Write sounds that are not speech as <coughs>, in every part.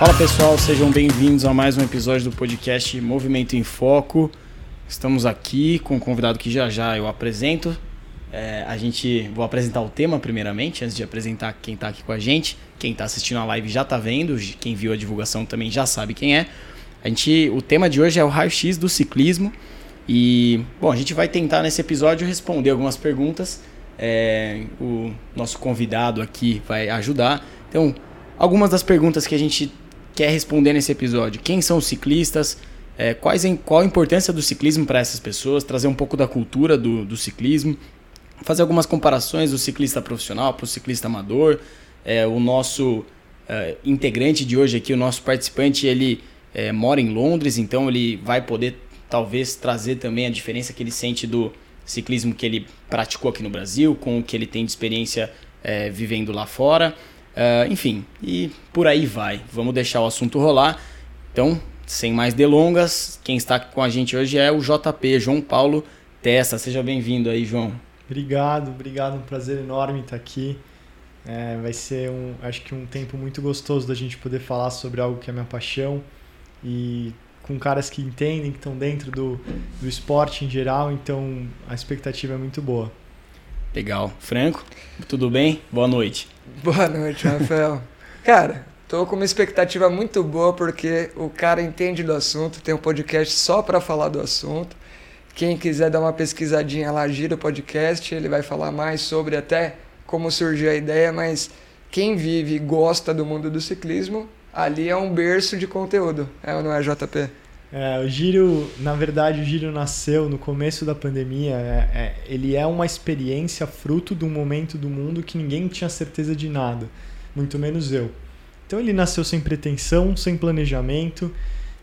Fala pessoal, sejam bem-vindos a mais um episódio do podcast Movimento em Foco. Estamos aqui com um convidado que já já eu apresento. É, a gente vou apresentar o tema primeiramente, antes de apresentar quem está aqui com a gente. Quem está assistindo a live já está vendo, quem viu a divulgação também já sabe quem é. A gente, o tema de hoje é o raio-x do ciclismo. E, bom, a gente vai tentar nesse episódio responder algumas perguntas. É, o nosso convidado aqui vai ajudar. Então, algumas das perguntas que a gente quer responder nesse episódio. Quem são os ciclistas? É, quais, qual a importância do ciclismo para essas pessoas? Trazer um pouco da cultura do, do ciclismo. Fazer algumas comparações do ciclista profissional para o ciclista amador. É, o nosso é, integrante de hoje aqui, o nosso participante, ele é, mora em Londres, então ele vai poder talvez trazer também a diferença que ele sente do ciclismo que ele praticou aqui no Brasil, com o que ele tem de experiência é, vivendo lá fora. Uh, enfim, e por aí vai. Vamos deixar o assunto rolar. Então, sem mais delongas, quem está aqui com a gente hoje é o JP, João Paulo Testa. Seja bem-vindo aí, João. Obrigado, obrigado. Um prazer enorme estar aqui. É, vai ser, um, acho que um tempo muito gostoso da gente poder falar sobre algo que é minha paixão e com caras que entendem, que estão dentro do, do esporte em geral, então a expectativa é muito boa. Legal. Franco, tudo bem? Boa noite. Boa noite, Rafael. cara, tô com uma expectativa muito boa porque o cara entende do assunto, tem um podcast só para falar do assunto. Quem quiser dar uma pesquisadinha lá, gira o podcast, ele vai falar mais sobre até como surgiu a ideia, mas quem vive e gosta do mundo do ciclismo, ali é um berço de conteúdo, é ou não é, JP? É, o Giro, na verdade, o Giro nasceu no começo da pandemia. É, é, ele é uma experiência fruto de um momento do mundo que ninguém tinha certeza de nada, muito menos eu. Então ele nasceu sem pretensão, sem planejamento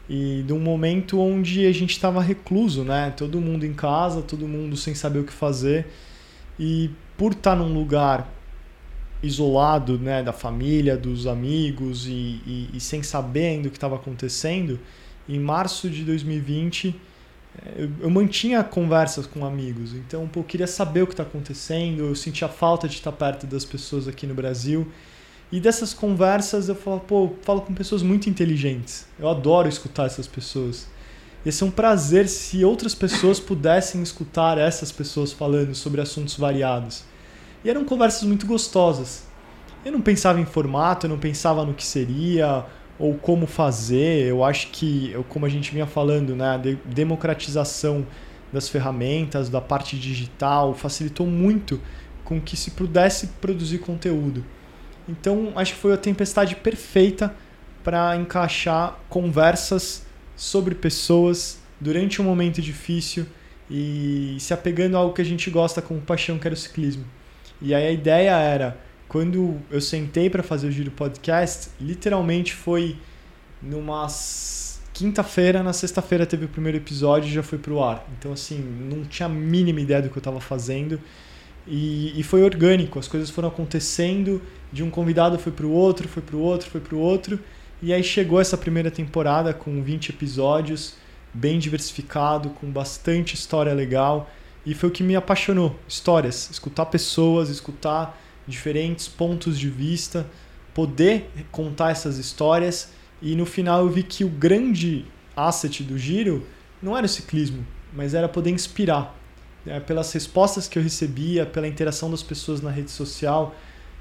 e de um momento onde a gente estava recluso, né? Todo mundo em casa, todo mundo sem saber o que fazer e por estar num lugar isolado, né, da família, dos amigos e, e, e sem saber ainda o que estava acontecendo em março de 2020, eh, eu, eu mantinha conversas com amigos. Então, pô, eu queria saber o que está acontecendo, eu sentia falta de estar perto das pessoas aqui no Brasil. E dessas conversas eu falo, pô, falo com pessoas muito inteligentes. Eu adoro escutar essas pessoas. Ia ser um prazer se outras pessoas pudessem escutar essas pessoas falando sobre assuntos variados. E eram conversas muito gostosas. Eu não pensava em formato, eu não pensava no que seria, ou como fazer. Eu acho que, como a gente vinha falando, né, a democratização das ferramentas, da parte digital, facilitou muito com que se pudesse produzir conteúdo. Então, acho que foi a tempestade perfeita para encaixar conversas sobre pessoas durante um momento difícil e se apegando a algo que a gente gosta com paixão, que era o ciclismo. E aí a ideia era quando eu sentei para fazer o Giro Podcast, literalmente foi numa quinta-feira, na sexta-feira teve o primeiro episódio e já foi pro ar. Então, assim, não tinha a mínima ideia do que eu estava fazendo. E, e, foi orgânico, as coisas foram acontecendo, de um convidado foi pro outro, foi pro outro, foi pro outro. E aí chegou essa primeira temporada com 20 episódios, bem diversificado, com bastante história legal. E foi o que me apaixonou, histórias, escutar pessoas, escutar diferentes pontos de vista, poder contar essas histórias e no final eu vi que o grande asset do giro não era o ciclismo, mas era poder inspirar. É, pelas respostas que eu recebia, pela interação das pessoas na rede social,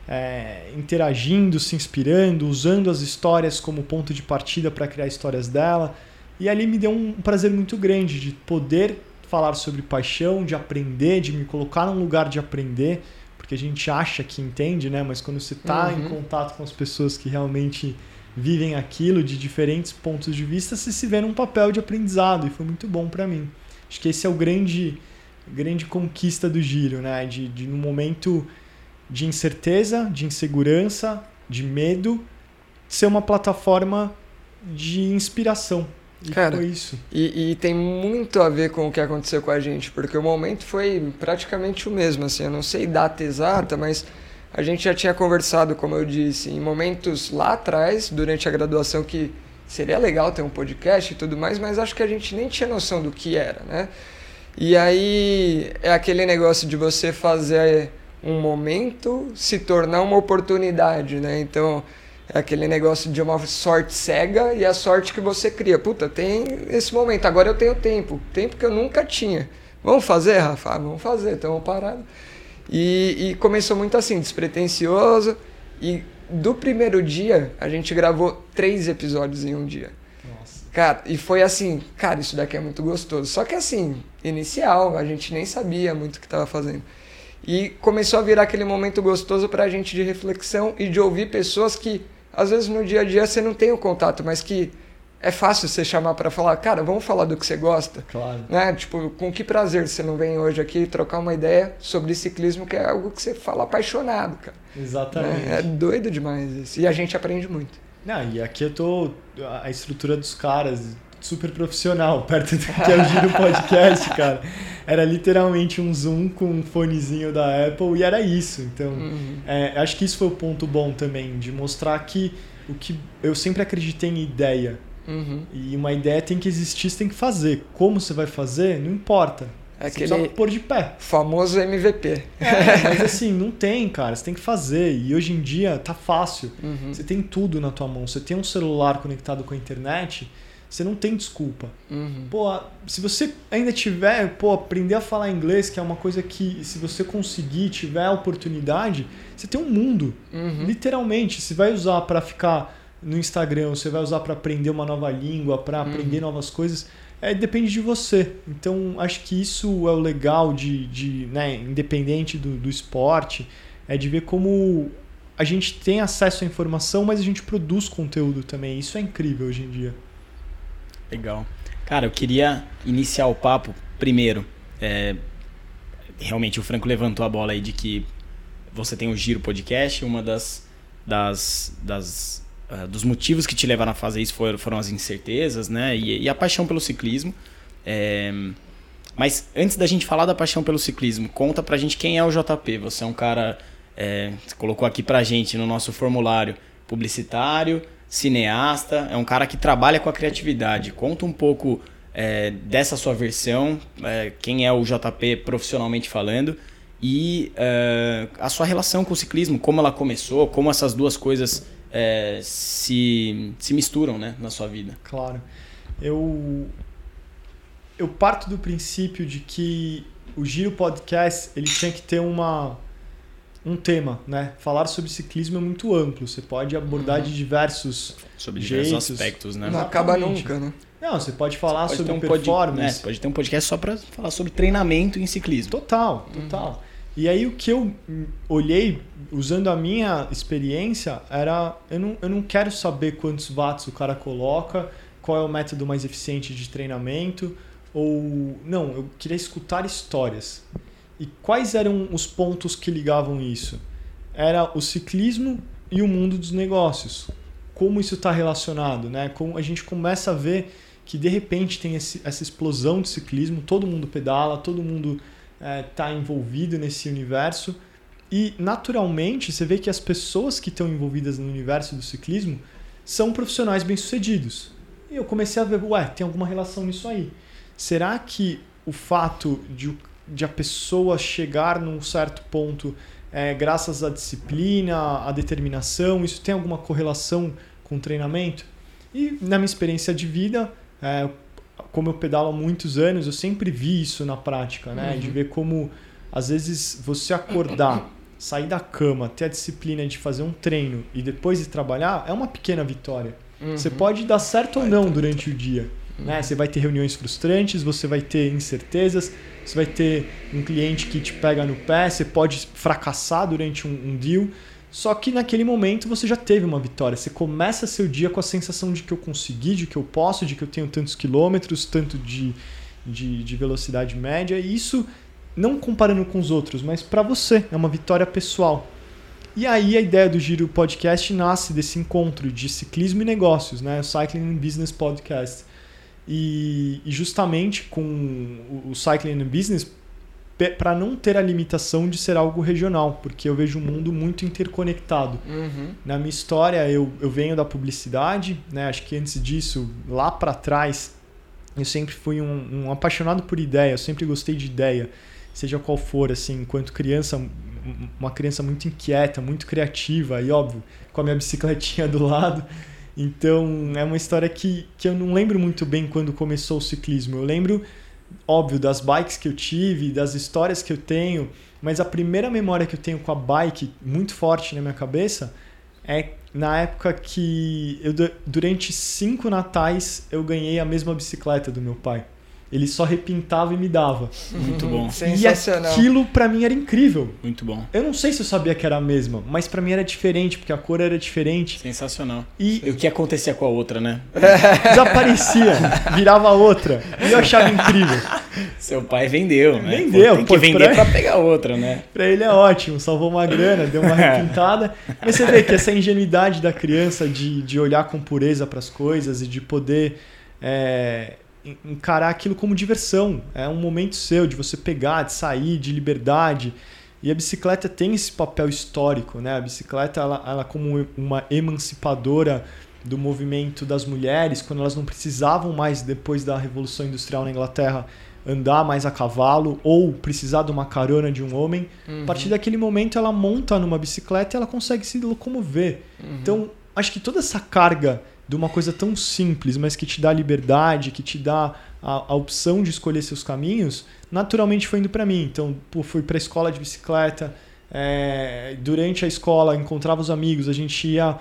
é, interagindo, se inspirando, usando as histórias como ponto de partida para criar histórias dela. E ali me deu um prazer muito grande de poder falar sobre paixão, de aprender, de me colocar num lugar de aprender, porque a gente acha que entende, né? Mas quando você está uhum. em contato com as pessoas que realmente vivem aquilo de diferentes pontos de vista, você se vê num papel de aprendizado e foi muito bom para mim. Acho que esse é o grande grande conquista do giro, né? De, de num momento de incerteza, de insegurança, de medo, ser uma plataforma de inspiração e Cara, foi isso. E, e, tem muito a ver com o que aconteceu com a gente, porque o momento foi praticamente o mesmo, assim, eu não sei data exata, mas a gente já tinha conversado, como eu disse, em momentos lá atrás, durante a graduação, que seria legal ter um podcast e tudo mais, mas acho que a gente nem tinha noção do que era, né? E aí é aquele negócio de você fazer um momento se tornar uma oportunidade, né? Então, É aquele negócio de uma sorte cega e a sorte que você cria. Puta, tem esse momento, agora eu tenho tempo. Tempo que eu nunca tinha. Vamos fazer, Rafa? Ah, vamos fazer, uma parada. E, e começou muito assim, despretensioso. E do primeiro dia, a gente gravou três episódios em um dia. Nossa. Cara, e foi assim, cara, isso daqui é muito gostoso. Só que assim, inicial, a gente nem sabia muito o que estava fazendo. E começou a virar aquele momento gostoso pra gente de reflexão e de ouvir pessoas que, às vezes no dia a dia você não tem o contato, mas que é fácil você chamar para falar, cara, vamos falar do que você gosta. Claro. Né? Tipo, com que prazer você não vem hoje aqui trocar uma ideia sobre ciclismo, que é algo que você fala apaixonado, cara. Exatamente. Né? É doido demais isso. E a gente aprende muito. Não, e aqui eu tô. A estrutura dos caras, super profissional, perto do que é o Giro Podcast, <laughs> cara. Era literalmente um Zoom com um fonezinho da Apple e era isso. Então, Uhum. é, acho que isso foi o ponto bom também, de mostrar que o que eu sempre acreditei em ideia. Uhum. E uma ideia tem que existir, você tem que fazer. Como você vai fazer, não importa. É Você aquele pôr de pé. famoso MVP. É, mas assim, não tem, cara. Você tem que fazer. E hoje em dia tá fácil. Uhum. Você tem tudo na tua mão. Você tem um celular conectado com a internet, você não tem desculpa. Uhum. Pô, se você ainda tiver, pô, aprender a falar inglês, que é uma coisa que, se você conseguir, tiver a oportunidade, você tem um mundo. Uhum. Literalmente, você vai usar para ficar no Instagram, você vai usar para aprender uma nova língua, para Uhum. aprender novas coisas. É, depende de você. Então, acho que isso é o legal de, de né, independente do, do esporte, é de ver como a gente tem acesso à informação, mas a gente produz conteúdo também. Isso é incrível hoje em dia. Legal. Cara, eu queria iniciar o papo primeiro. é, realmente o Franco levantou a bola aí de que você tem o Giro Podcast, uma das, das, das ah, dos motivos que te levaram a fazer isso foram, foram as incertezas, né? E, e a paixão pelo ciclismo. É, mas antes da gente falar da paixão pelo ciclismo, conta pra gente quem é o JP. Você é um cara, é, colocou aqui pra gente no nosso formulário, publicitário, cineasta, é um cara que trabalha com a criatividade. Conta um pouco é, dessa sua versão, é, quem é o JP profissionalmente falando e é, a sua relação com o ciclismo, como ela começou, como essas duas coisas é, se, se misturam né, na sua vida. Claro. Eu eu parto do princípio de que o Giro Podcast ele tinha que ter uma um tema, né? Falar sobre ciclismo é muito amplo. Você pode abordar Uhum. de diversos. Sobre diversos Jeitos. aspectos, né? Não acaba nunca, né? Não, você pode falar Pode sobre um pod- performance. né, pode ter um podcast só pra falar sobre treinamento em ciclismo. Total, total. E aí o que eu olhei, usando a minha experiência, era eu não, eu não quero saber quantos watts o cara coloca, qual é o método mais eficiente de treinamento, ou. Não, eu queria escutar histórias. E quais eram os pontos que ligavam isso? Era o ciclismo e o mundo dos negócios. Como isso está relacionado, né? Como a gente começa a ver que de repente tem esse- essa explosão de ciclismo, todo mundo pedala, todo mundo está envolvido nesse universo e naturalmente você vê que as pessoas que estão envolvidas no universo do ciclismo são profissionais bem-sucedidos. E eu comecei a ver, ué, tem alguma relação nisso aí. Será que o fato de, de a pessoa chegar num certo ponto é, graças à disciplina, à determinação, isso tem alguma correlação com o treinamento? E na minha experiência de vida, é, como eu pedalo há muitos anos, eu sempre vi isso na prática, né? Uhum. De ver como, às vezes, você acordar, sair da cama, ter a disciplina de fazer um treino e depois de trabalhar, é uma pequena vitória. Você Uhum. pode dar certo ou não durante o dia. Né? Uhum. Você vai ter reuniões frustrantes, você vai ter incertezas, você vai ter um cliente que te pega no pé, você pode fracassar durante um, um deal. Só que naquele momento você já teve uma vitória. Você começa seu dia com a sensação de que eu consegui, de que eu posso, de que eu tenho tantos quilômetros, tanto de, de, de velocidade média. E isso não comparando com os outros, mas para você é uma vitória pessoal. E aí a ideia do Giro Podcast nasce desse encontro de ciclismo e negócios, né? O Cycling Business Podcast. E, e justamente com o, o Cycling Business para não ter a limitação de ser algo regional, porque eu vejo um mundo muito interconectado. Uhum. Na minha história, eu, eu venho da publicidade, né? Acho que antes disso, lá para trás, eu sempre fui um, um apaixonado por ideia, eu sempre gostei de ideia, seja qual for, assim, enquanto criança, uma criança muito inquieta, muito criativa e, óbvio, com a minha bicicletinha do lado. Então, é uma história que, que eu não lembro muito bem quando começou o ciclismo. Eu lembro, óbvio, das bikes que eu tive, das histórias que eu tenho, mas a primeira memória que eu tenho com a bike, muito forte na minha cabeça, é na época que eu, durante cinco natais eu ganhei a mesma bicicleta do meu pai. Ele só repintava e me dava. Muito bom. E aquilo para mim era incrível. Muito bom. Eu não sei se eu sabia que era a mesma, mas para mim era diferente, porque a cor era diferente. Sensacional. E, e o que acontecia com a outra, né? <laughs> Desaparecia, virava outra. E eu achava incrível. Seu pai vendeu, né? Vendeu. Pô, tem que vender pra... pra <laughs> pegar outra, né? Pra ele é ótimo, salvou uma grana, deu uma <laughs> repintada. Mas você vê que essa ingenuidade da criança de, de olhar com pureza para as coisas e de poder... É, encarar aquilo como diversão. É um momento seu de você pegar, de sair, de liberdade. E a bicicleta tem esse papel histórico, né? A bicicleta, ela, ela como uma emancipadora do movimento das mulheres, quando elas não precisavam mais, depois da Revolução Industrial na Inglaterra, andar mais a cavalo ou precisar de uma carona de um homem. Uhum. A partir daquele momento, ela monta numa bicicleta e ela consegue se locomover. Uhum. Então, acho que toda essa carga de uma coisa tão simples, mas que te dá liberdade, que te dá a, a opção de escolher seus caminhos, naturalmente foi indo para mim. Então, pô, fui para a escola de bicicleta. É, durante a escola, encontrava os amigos, a gente ia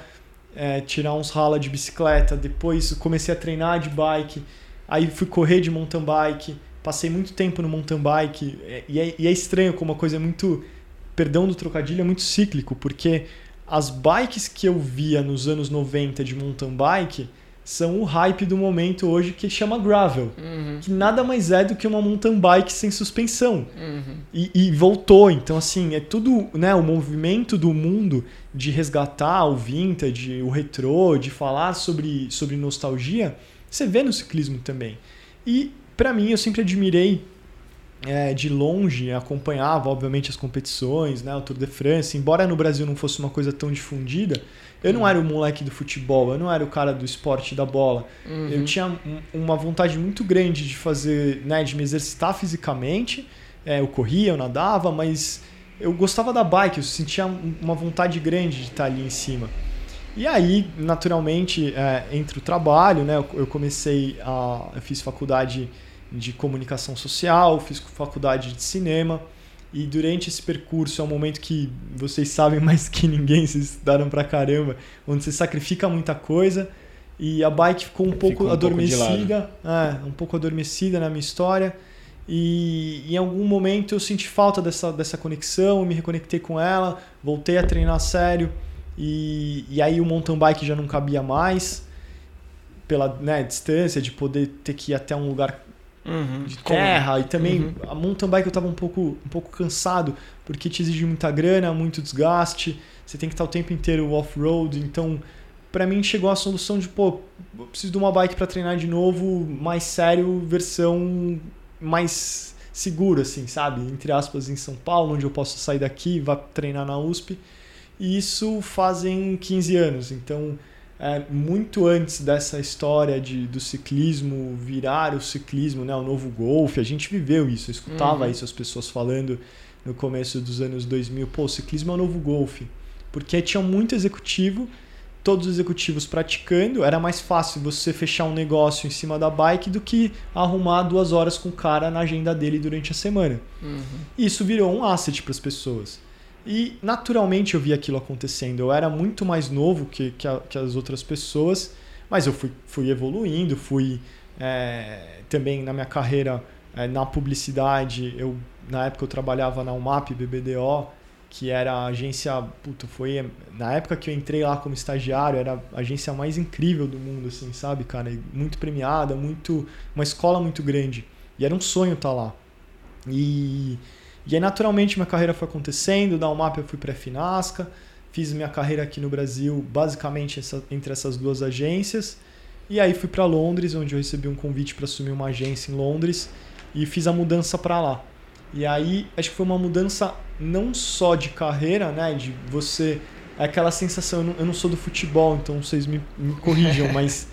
é, tirar uns rala de bicicleta. Depois comecei a treinar de bike. Aí fui correr de mountain bike. Passei muito tempo no mountain bike. É, e é, e é estranho como a coisa é muito. Perdão do trocadilho, é muito cíclico, porque as bikes que eu via nos anos 90 de mountain bike são o hype do momento hoje que chama gravel, uhum. que nada mais é do que uma mountain bike sem suspensão. Uhum. E, e, voltou, então assim, é tudo, né, o movimento do mundo de resgatar o vintage, o retrô, de falar sobre, sobre nostalgia, você vê no ciclismo também. E para mim eu sempre admirei é, de longe, acompanhava, obviamente, as competições, né, o Tour de France. Embora no Brasil não fosse uma coisa tão difundida, eu não uhum. era o moleque do futebol, eu não era o cara do esporte da bola. Uhum. Eu tinha uma vontade muito grande de fazer, né, de me exercitar fisicamente. É, eu corria, eu nadava, mas eu gostava da bike, eu sentia uma vontade grande de estar ali em cima. E aí, naturalmente, é, entre o trabalho, né, eu comecei a. Eu fiz faculdade de comunicação social, fiz faculdade de cinema. E durante esse percurso é um momento que vocês sabem <laughs> mais que ninguém, vocês estudaram pra caramba, onde você sacrifica muita coisa. E a bike ficou um pouco um adormecida, pouco é, um pouco adormecida na minha história. E em algum momento eu senti falta dessa, dessa conexão, me reconectei com ela, voltei a treinar sério. E, e aí o mountain bike já não cabia mais, pela né, distância, de poder ter que ir até um lugar uhum. de terra. E também uhum. a mountain bike eu estava um pouco, um pouco cansado, porque te exige muita grana, muito desgaste. Você tem que estar o tempo inteiro off-road. Então, para mim, chegou a solução de, pô, eu preciso de uma bike para treinar de novo, mais sério, versão mais segura, assim, sabe? Entre aspas, em São Paulo, onde eu posso sair daqui e vá treinar na USP. E isso fazem 15 anos. Então, é, muito antes dessa história de, do ciclismo virar o ciclismo, né, o novo golfe, a gente viveu isso, eu escutava uhum. isso as pessoas falando no começo dos anos 2000, pô, o ciclismo é o novo golfe, porque tinha muito executivo, todos os executivos praticando, era mais fácil você fechar um negócio em cima da bike do que arrumar duas horas com o cara na agenda dele durante a semana. Uhum. Isso virou um asset para as pessoas. E naturalmente eu vi aquilo acontecendo. Eu era muito mais novo que, que, a, que as outras pessoas, mas eu fui, fui evoluindo, fui é, também na minha carreira é, na publicidade. Eu, na época eu trabalhava na UMAP BBDO, que era a agência. Puta, foi. Na época que eu entrei lá como estagiário, era a agência mais incrível do mundo, assim, sabe, cara? Muito premiada, muito. Uma escola muito grande. E era um sonho estar tá lá. E e aí, naturalmente, minha carreira foi acontecendo. Da UMAP eu fui para a Finasca. Fiz minha carreira aqui no Brasil, basicamente essa, entre essas duas agências. E aí fui para Londres, onde eu recebi um convite para assumir uma agência em Londres. E fiz a mudança para lá. E aí, acho que foi uma mudança não só de carreira, né? De você... É aquela sensação... Eu não, eu não sou do futebol, então vocês me, me corrijam, <laughs> mas...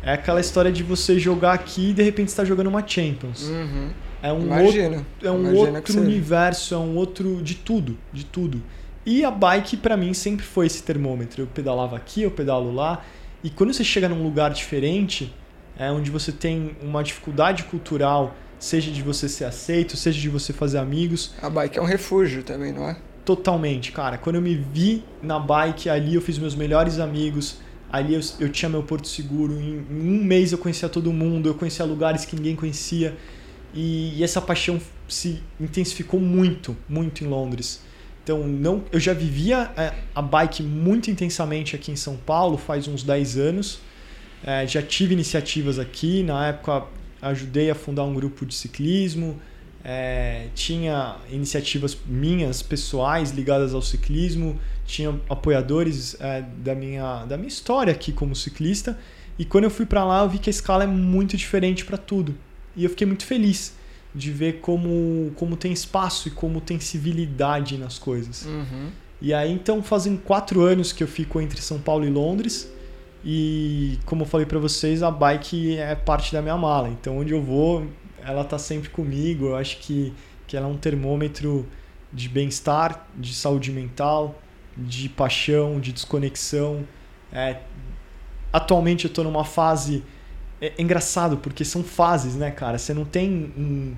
É aquela história de você jogar aqui e de repente está jogando uma Champions. Uhum. É um Imagina. outro, é um outro universo, é um outro de tudo, de tudo. E a bike pra mim sempre foi esse termômetro. Eu pedalava aqui, eu pedalo lá, e quando você chega num lugar diferente, é onde você tem uma dificuldade cultural, seja de você ser aceito, seja de você fazer amigos, A bike é um refúgio também, não é? Totalmente, cara. Quando eu me vi na bike, ali eu fiz meus melhores amigos. Ali eu, eu tinha meu porto seguro. Em, em um mês eu conhecia todo mundo. Eu conhecia lugares que ninguém conhecia. E, essa paixão se intensificou muito, muito em Londres. Então, não, eu já vivia é, a bike muito intensamente aqui em São Paulo faz uns 10 anos. É, já tive iniciativas aqui. Na época, ajudei a fundar um grupo de ciclismo. É, tinha iniciativas minhas pessoais ligadas ao ciclismo, tinha apoiadores é, da, minha, da minha história aqui como ciclista. E quando eu fui para lá, eu vi que a escala é muito diferente para tudo. E eu fiquei muito feliz de ver como, como tem espaço e como tem civilidade nas coisas. Uhum. E aí, então, fazem quatro anos que eu fico entre São Paulo e Londres. E, como eu falei para vocês, a bike é parte da minha mala. Então, onde eu vou, ela tá sempre comigo. Eu acho que, que ela é um termômetro de bem-estar, de saúde mental, de paixão, de desconexão. É, atualmente eu tô numa fase. É, é engraçado, porque são fases, né, cara? Você não tem um.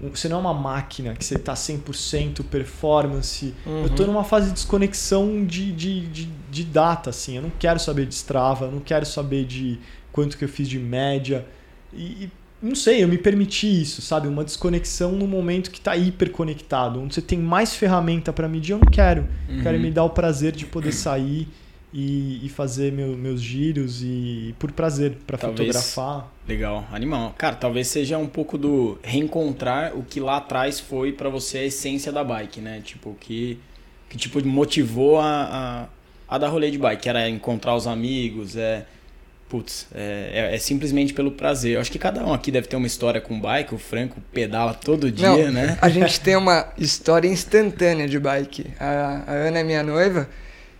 um- Você não é uma máquina que você tá 100% performance. Eu tô Uhum. numa fase de desconexão de, de, de, de data, assim. Eu não quero saber de Strava, eu não quero saber de quanto que eu fiz de média. E, e não sei, eu me permiti isso, sabe? Uma desconexão no momento que tá hiper conectado. Onde você tem mais ferramenta para medir, eu não quero. Uhum. Quero me dar o prazer de poder sair e, e fazer meu- meus giros e por prazer, para fotografar. Legal, animal. Cara, talvez seja um pouco do reencontrar o que lá atrás foi pra você a essência da bike, né? Tipo, que, que tipo motivou a, a, a dar rolê de bike, que era encontrar os amigos, é. Putz, é, é- é simplesmente pelo prazer. Eu acho que cada um aqui deve ter uma história com bike. O Franco pedala todo dia, Não, né? A gente tem uma história instantânea de bike. A, a Ana é minha noiva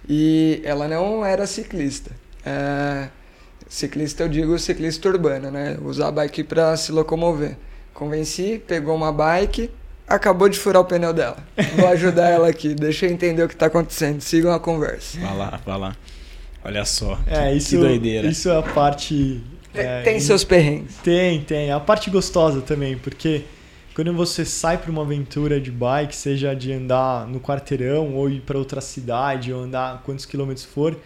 e ela não era ciclista. É, ciclista, eu digo ciclista urbana, né? Usar a bike para se locomover. Convenci, pegou uma bike, acabou de furar o pneu dela. Vou ajudar ela aqui, deixa eu entender o que tá acontecendo. Sigam a conversa. Vai lá, vai lá. Olha só. É, que, isso, que doideira. isso é a parte. Tem, é, tem seus perrengues. Tem, tem. A parte gostosa também, porque quando você sai para uma aventura de bike, seja de andar no quarteirão ou ir para outra cidade ou andar quantos quilômetros for,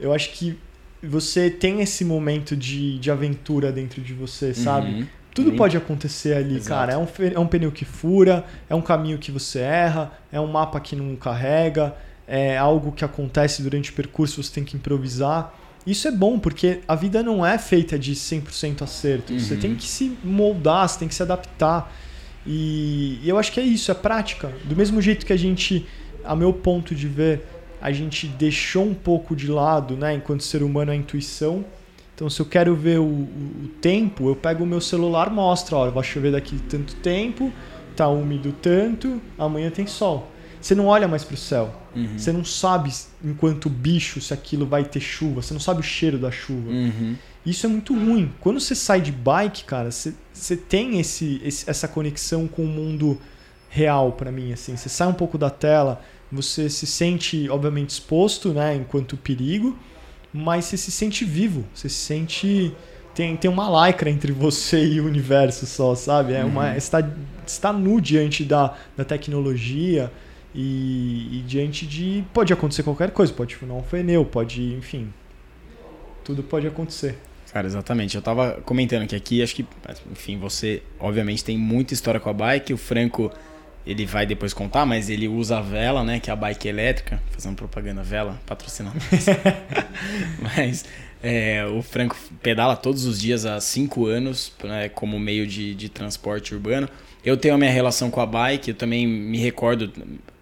eu acho que você tem esse momento de, de aventura dentro de você, sabe? Uhum. Tudo pode acontecer ali, Exato. cara. É um, é um pneu que fura, é um caminho que você erra, é um mapa que não carrega, é algo que acontece durante o percurso, você tem que improvisar. Isso é bom, porque a vida não é feita de 100% acerto. Você Uhum. tem que se moldar, você tem que se adaptar. E, e eu acho que é isso, é prática. Do mesmo jeito que a gente, a meu ponto de ver, a gente deixou um pouco de lado, né, enquanto ser humano, a intuição. Então, se eu quero ver o, o- o tempo, eu pego o meu celular, mostra, ó, vai chover daqui tanto tempo, tá úmido tanto, amanhã tem sol. Você não olha mais pro céu. Uhum. Você não sabe, enquanto bicho, se aquilo vai ter chuva. Você não sabe o cheiro da chuva. Uhum. Isso é muito ruim. Quando você sai de bike, cara, você, você tem esse, esse- essa conexão com o mundo real pra mim, assim. Você sai um pouco da tela, você se sente, obviamente, exposto, né, enquanto perigo, mas você se sente vivo. Você se sente... Tem, tem uma lycra entre você e o universo só, sabe? É uma, Uhum. está, está nu diante da, da tecnologia e, e diante de... Pode acontecer qualquer coisa. Pode furar um pneu, pode... Enfim... Tudo pode acontecer. Cara, exatamente. Eu tava comentando que aqui, acho que, enfim, você obviamente tem muita história com a bike. O Franco, ele vai depois contar, mas ele usa a vela, né? Que é a bike elétrica. Fazendo propaganda, vela, patrocinando. <laughs> mas é, o Franco pedala todos os dias há cinco anos né, como meio de, de transporte urbano. Eu tenho a minha relação com a bike, eu também me recordo,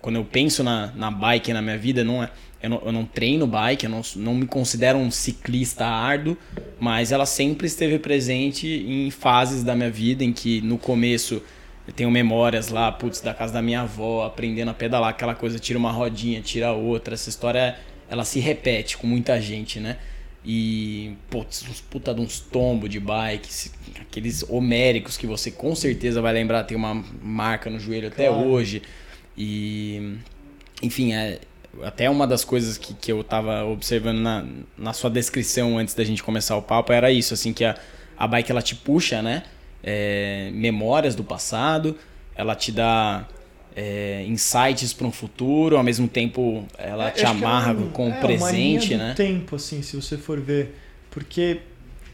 quando eu penso na, na bike na minha vida, não é, eu, não, eu não treino bike, eu não, não me considero um ciclista árduo, mas ela sempre esteve presente em fases da minha vida em que no começo eu tenho memórias lá, putz, da casa da minha avó, aprendendo a pedalar, aquela coisa, tira uma rodinha, tira outra, essa história ela se repete com muita gente, né? E, putz, uns puta de uns tombos de bike, aqueles homéricos que você com certeza vai lembrar, tem uma marca no joelho até claro. hoje. E, enfim, é, até uma das coisas que, que eu tava observando na, na sua descrição antes da gente começar o papo era isso, assim, que a, a bike ela te puxa, né? É, memórias do passado, ela te dá é, insights para um futuro, ao mesmo tempo ela é, te amarra é um, com o é, presente, uma linha né? tempo, assim, se você for ver, porque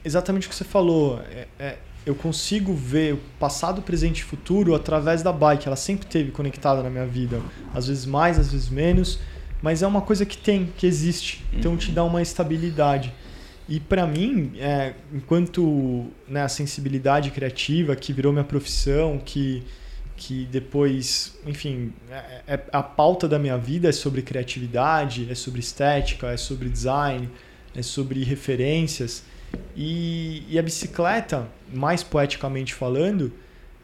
exatamente o que você falou, é, eu consigo ver o passado, presente e futuro através da bike. Ela sempre teve conectada na minha vida, às vezes mais, às vezes menos, mas é uma coisa que tem, que existe. Então te dá uma estabilidade. E para mim, é, enquanto né, a sensibilidade criativa que virou minha profissão, que que depois, enfim, é, é, a pauta da minha vida é sobre criatividade, é sobre estética, é sobre design, é sobre referências. E, e a bicicleta, mais poeticamente falando,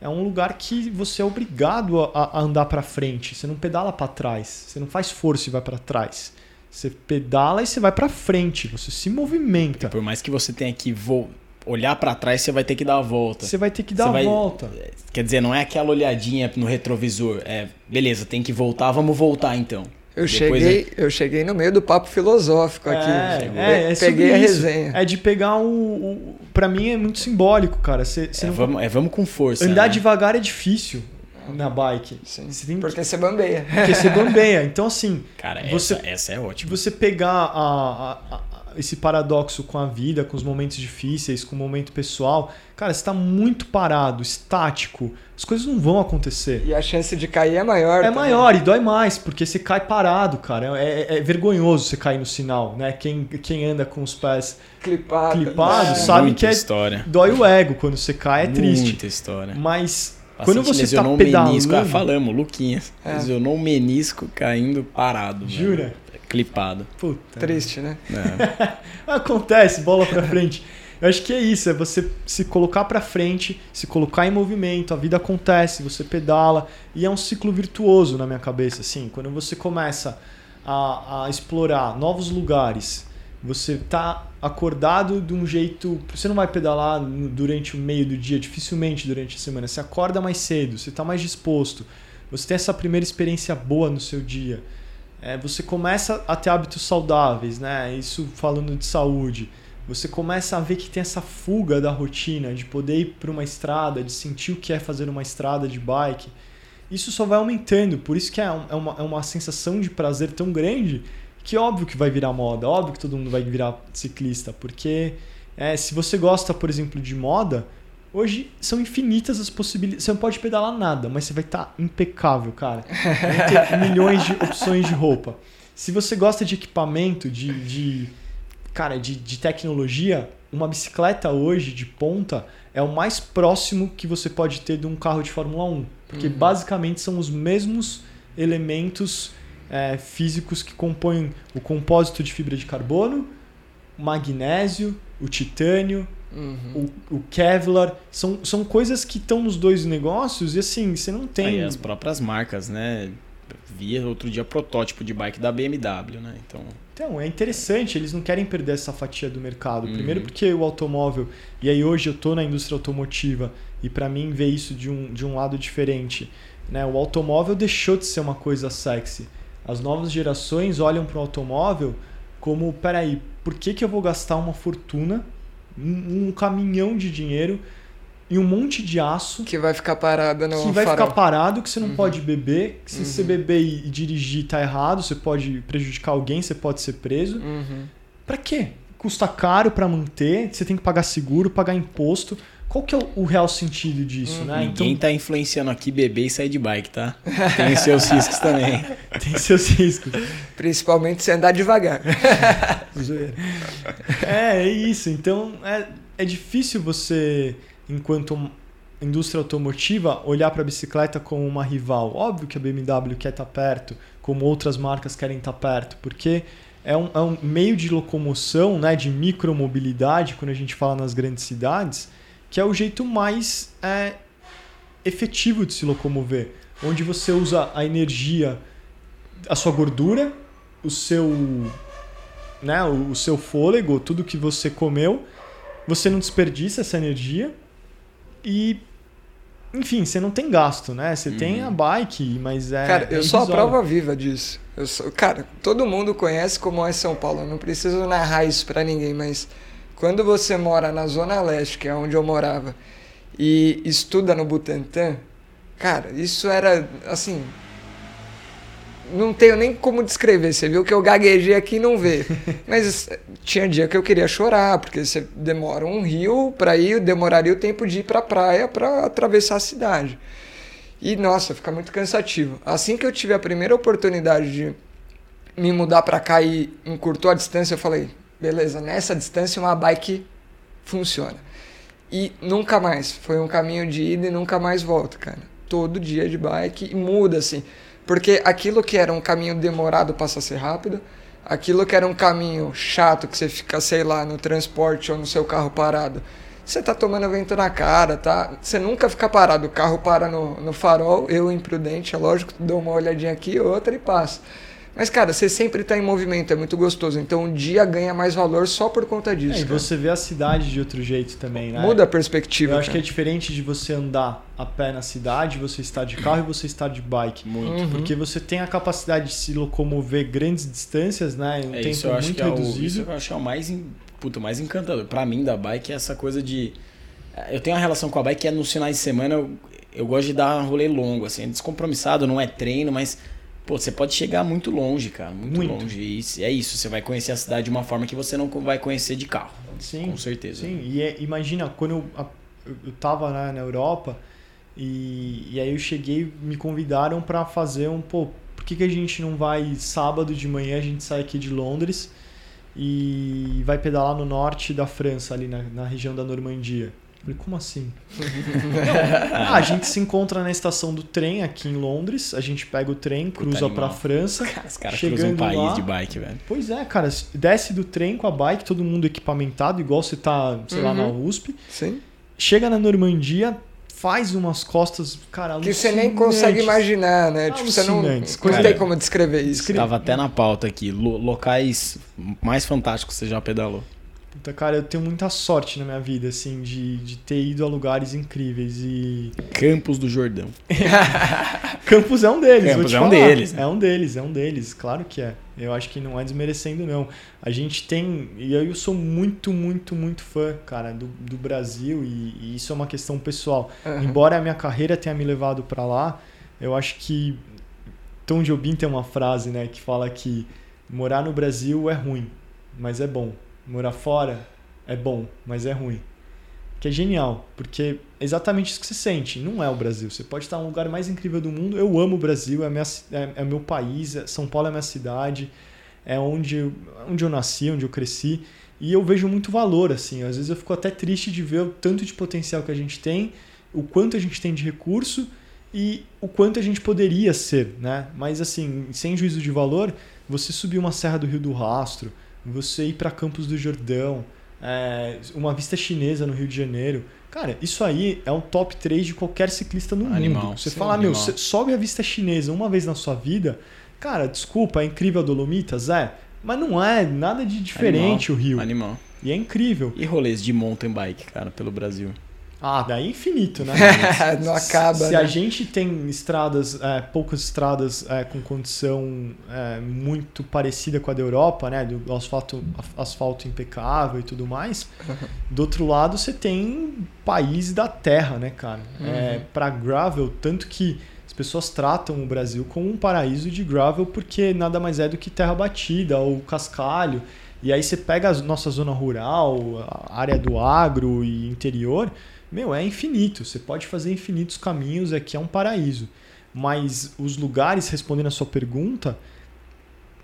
é um lugar que você é obrigado a, a andar para frente. Você não pedala para trás, você não faz força e vai para trás. Você pedala e você vai para frente, você se movimenta. por mais que você tenha que voar olhar para trás, você vai ter que dar a volta. Você vai ter que dar você a vai... volta. Quer dizer, não é aquela olhadinha no retrovisor. É, beleza, tem que voltar, vamos voltar então. Eu cheguei, é... eu cheguei no meio do papo filosófico aqui. É, é, é peguei a resenha. É de pegar o, o para mim é muito simbólico, cara. Cê, cê é, não... vamos, é vamos com força. Andar né? devagar é difícil na bike. Sim. Você tem porque você bambeia. Porque você bambeia. Então, assim. Cara, você, essa, essa é ótima. Você pegar a, a, esse paradoxo com a vida, com os momentos difíceis, com o momento pessoal, cara, você está muito parado, estático. As coisas não vão acontecer. E a chance de cair é maior. É também. maior e dói mais, porque você cai parado, cara. É, é, é, vergonhoso você cair no sinal, né? Quem, quem anda com os pés Clipado, clipados é. sabe Muita que é, história. dói o ego quando você cai, é triste. Muita história. Mas quando você está pedalando... menisco, ah, falamos, Luquinhas. É. Lesionou o menisco caindo parado. Jura? Mano clipado. Puta. Triste, né? É. <laughs> Acontece, bola pra frente. Eu acho que é isso, é você se colocar para frente, se colocar em movimento, a vida acontece, você pedala e é um ciclo virtuoso na minha cabeça, assim, quando você começa a, a explorar novos lugares, você tá acordado de um jeito, você não vai pedalar durante o meio do dia, dificilmente durante a semana, você acorda mais cedo, você tá mais disposto, você tem essa primeira experiência boa no seu dia é, você começa a ter hábitos saudáveis, né? Isso falando de saúde. Você começa a ver que tem essa fuga da rotina, de poder ir para uma estrada, de sentir o que é fazer uma estrada de bike. Isso só vai aumentando, por isso que é, é uma, é uma sensação de prazer tão grande que óbvio que vai virar moda, óbvio que todo mundo vai virar ciclista, porque é, se você gosta, por exemplo, de moda, Hoje são infinitas as possibilidades. Você não pode pedalar nada, mas você vai estar tá impecável, cara. Vai ter <laughs> milhões de opções de roupa. Se você gosta de equipamento, de, de cara, de, de tecnologia, uma bicicleta hoje de ponta é o mais próximo que você pode ter de um carro de Fórmula 1. Porque uhum. basicamente são os mesmos elementos é, físicos que compõem o compósito de fibra de carbono, o magnésio, o titânio, Uhum. O, o Kevlar, são, são coisas que estão nos dois negócios e assim, você não tem. Aí as próprias marcas, né? Via outro dia protótipo de bike da BMW, né? Então. Então, é interessante, eles não querem perder essa fatia do mercado. Uhum. Primeiro porque o automóvel, e aí hoje eu estou na indústria automotiva e para mim ver isso de um, de um lado diferente. Né? O automóvel deixou de ser uma coisa sexy. As novas gerações olham para o automóvel como, peraí, por que, que eu vou gastar uma fortuna um, um caminhão de dinheiro e um monte de aço. Que vai ficar parado no Que vai farol. ficar parado, que você não uhum. pode beber. Que se uhum. você beber e, e, dirigir tá errado, você pode prejudicar alguém, você pode ser preso. Uhum. Para quê? Custa caro para manter, você tem que pagar seguro, pagar imposto. Qual que é o, real sentido disso, né? Ninguém então... tá influenciando aqui beber e sair de bike, tá? Tem seus riscos também. <laughs> Tem seus riscos. Principalmente se andar devagar. <laughs> é, é isso. Então, é, é difícil você, enquanto indústria automotiva, olhar para a bicicleta como uma rival. Óbvio que a BMW quer estar tá perto, como outras marcas querem estar tá perto, porque é um, é um meio de locomoção, né, de micromobilidade, quando a gente fala nas grandes cidades, que é o jeito mais é, efetivo de se locomover, onde você usa a energia, a sua gordura, o seu né, o, seu fôlego, tudo que você comeu, você não desperdiça essa energia e enfim, você não tem gasto, né? Você tem a bike, mas é. Cara, é eu sou a prova viva disso. Eu sou, cara, todo mundo conhece como é São Paulo. Eu não preciso narrar isso pra ninguém, mas quando você mora na Zona Leste, que é onde eu morava, e estuda no Butantã, cara, isso era assim. Não tenho nem como descrever. Você viu que eu gaguejei aqui e não vê. <laughs> Mas tinha dia que eu queria chorar, porque você demora um rio para ir, demoraria o tempo de ir pra praia para atravessar a cidade. E nossa, fica muito cansativo. Assim que eu tive a primeira oportunidade de me mudar pra cá e encurtou a distância, eu falei, beleza, nessa distância uma bike funciona. E nunca mais. Foi um caminho de ida e nunca mais volta, cara. Todo dia de bike e muda assim. Porque aquilo que era um caminho demorado passa a ser rápido. Aquilo que era um caminho chato, que você fica, sei lá, no transporte ou no seu carro parado. Você tá tomando vento na cara, tá? Você nunca fica parado. O carro para no, no farol, eu imprudente, é lógico, dou uma olhadinha aqui, outra e passa. Mas, cara, você sempre tá em movimento, é muito gostoso. Então o dia ganha mais valor só por conta disso. É, e cara. você vê a cidade de outro jeito também, né? Muda a perspectiva. Eu acho que cara. é diferente de você andar a pé na cidade, você estar de carro e você estar de bike. Muito. Uhum. Porque você tem a capacidade de se locomover grandes distâncias, né? Em um É tempo isso, eu acho muito que é o, reduzido. isso eu acho que é o mais, puto, mais encantador. Pra mim, da bike, é essa coisa de... Eu tenho uma relação com a bike que é nos finais de semana eu, eu gosto de dar um rolê longo, assim. É descompromissado, não é treino, mas... Pô, você pode chegar muito longe, cara. Muito, Muito. longe. E isso- é isso, você vai conhecer a cidade de uma forma que você não vai conhecer de carro. Sim, Com certeza. Sim, e é- imagina, quando eu, eu tava né, na Europa e, e aí eu cheguei, me convidaram para fazer um, pô, por que, que a gente não vai sábado de manhã, a gente sai aqui de Londres e vai pedalar no norte da França, ali na, na região da Normandia. Falei, como assim? Não, <laughs> ah, a gente se encontra na estação do trem aqui em Londres, a gente pega o trem, cruza pra França. Cara, os caras Chegando cruzam um país lá- de bike, velho. Pois é, cara, desce do trem com a bike, todo mundo equipamentado, igual você tá, sei lá, Uhum. na USP. Sim. Chega na Normandia, faz umas costas, cara, Que você nem consegue imaginar, né? Tipo, você não, não cara. tem como descrever isso. Descre- Tava até na pauta aqui. lo- locais mais fantásticos que você já pedalou. Puta, cara, eu tenho muita sorte na minha vida, assim, de, de ter ido a lugares incríveis e... Campos do Jordão. <laughs> Campos é um deles, vou Campos te é um deles, né? É um deles, é um deles, claro que é. Eu acho que não é desmerecendo, não. A gente tem... E eu sou muito, muito, muito fã, cara, do, do Brasil e, e isso é uma questão pessoal. Aham. Embora a minha carreira tenha me levado pra lá, eu acho que Tom Jobim tem uma frase, né, que fala que morar no Brasil é ruim, mas é bom. Morar fora é bom, mas é ruim. Que é genial, porque é exatamente isso que você sente. Não é o Brasil. Você pode estar no lugar mais incrível do mundo. Eu amo o Brasil, é, minha, é, é meu país, é- São Paulo é minha cidade, é onde, onde eu nasci, onde eu cresci. E eu vejo muito valor, assim. Às vezes eu fico até triste de ver o tanto de potencial que a gente tem, o quanto a gente tem de recurso e o quanto a gente poderia ser, né? Mas assim, sem juízo de valor, você subir uma serra do Rio do Rastro, você ir para Campos do Jordão, é, uma vista chinesa no Rio de Janeiro. Cara, isso aí é um top 3 de qualquer ciclista no Animal, mundo. Você fala, meu, animal. você sobe a vista chinesa uma vez na sua vida, cara, desculpa, é incrível a Dolomitas, é, mas não é nada de diferente o Rio. Animal. E é incrível. E rolês de mountain bike, cara, pelo Brasil. Ah, daí é infinito, né? <laughs> não acaba, Se né? a gente tem estradas, é, poucas estradas é, com condição é, muito parecida com a da Europa, né? Do asfalto, asfalto impecável e tudo mais. Do outro lado, você tem país da terra, né, cara? É, Uhum. para gravel, tanto que as pessoas tratam o Brasil como um paraíso de gravel porque nada mais é do que terra batida ou cascalho. E aí você pega a nossa zona rural, a área do agro e interior, meu, é infinito. Você pode fazer infinitos caminhos, aqui é um paraíso. Mas os lugares, respondendo a sua pergunta,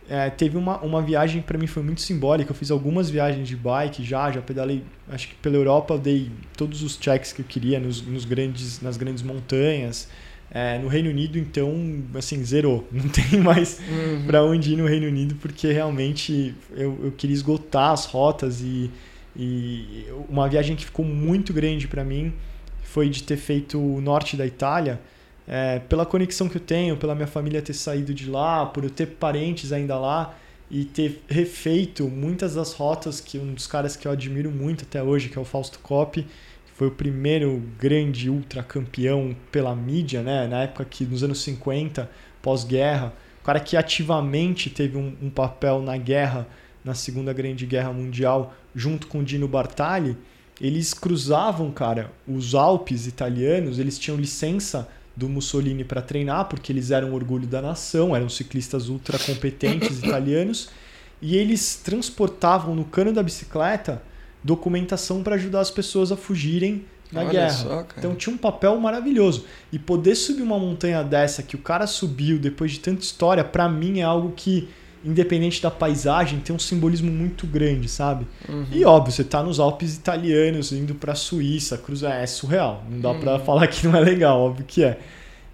é, teve uma, uma viagem para mim foi muito simbólica. Eu fiz algumas viagens de bike já, já pedalei, acho que pela Europa eu dei todos os checks que eu queria nos, nos grandes, nas grandes montanhas. É, no Reino Unido, então, assim, zerou. <laughs> Não tem mais Uhum. para onde ir no Reino Unido, porque realmente eu, eu queria esgotar as rotas e, e uma viagem que ficou muito grande para mim foi de ter feito o norte da Itália, é, pela conexão que eu tenho, pela minha família ter saído de lá, por eu ter parentes ainda lá e ter refeito muitas das rotas que um dos caras que eu admiro muito até hoje, que é o Fausto Coppi, que foi o primeiro grande ultra campeão pela mídia, né? Na época que nos anos 50, pós-guerra, o cara que ativamente teve um, um, papel na guerra, na Segunda Grande Guerra Mundial, junto com Dino Bartali, eles cruzavam, cara, os Alpes italianos, eles tinham licença do Mussolini para treinar, porque eles eram o orgulho da nação, eram ciclistas ultra competentes <coughs> italianos, e eles transportavam no cano da bicicleta documentação para ajudar as pessoas a fugirem na Olha guerra. Só, então tinha um papel maravilhoso. E poder subir uma montanha dessa que o cara subiu depois de tanta história, para mim é algo que independente da paisagem, tem um simbolismo muito grande, sabe? Uhum. E óbvio, você tá nos Alpes italianos, indo pra Suíça, cruza é surreal. Não dá uhum. pra falar que não é legal, óbvio que é.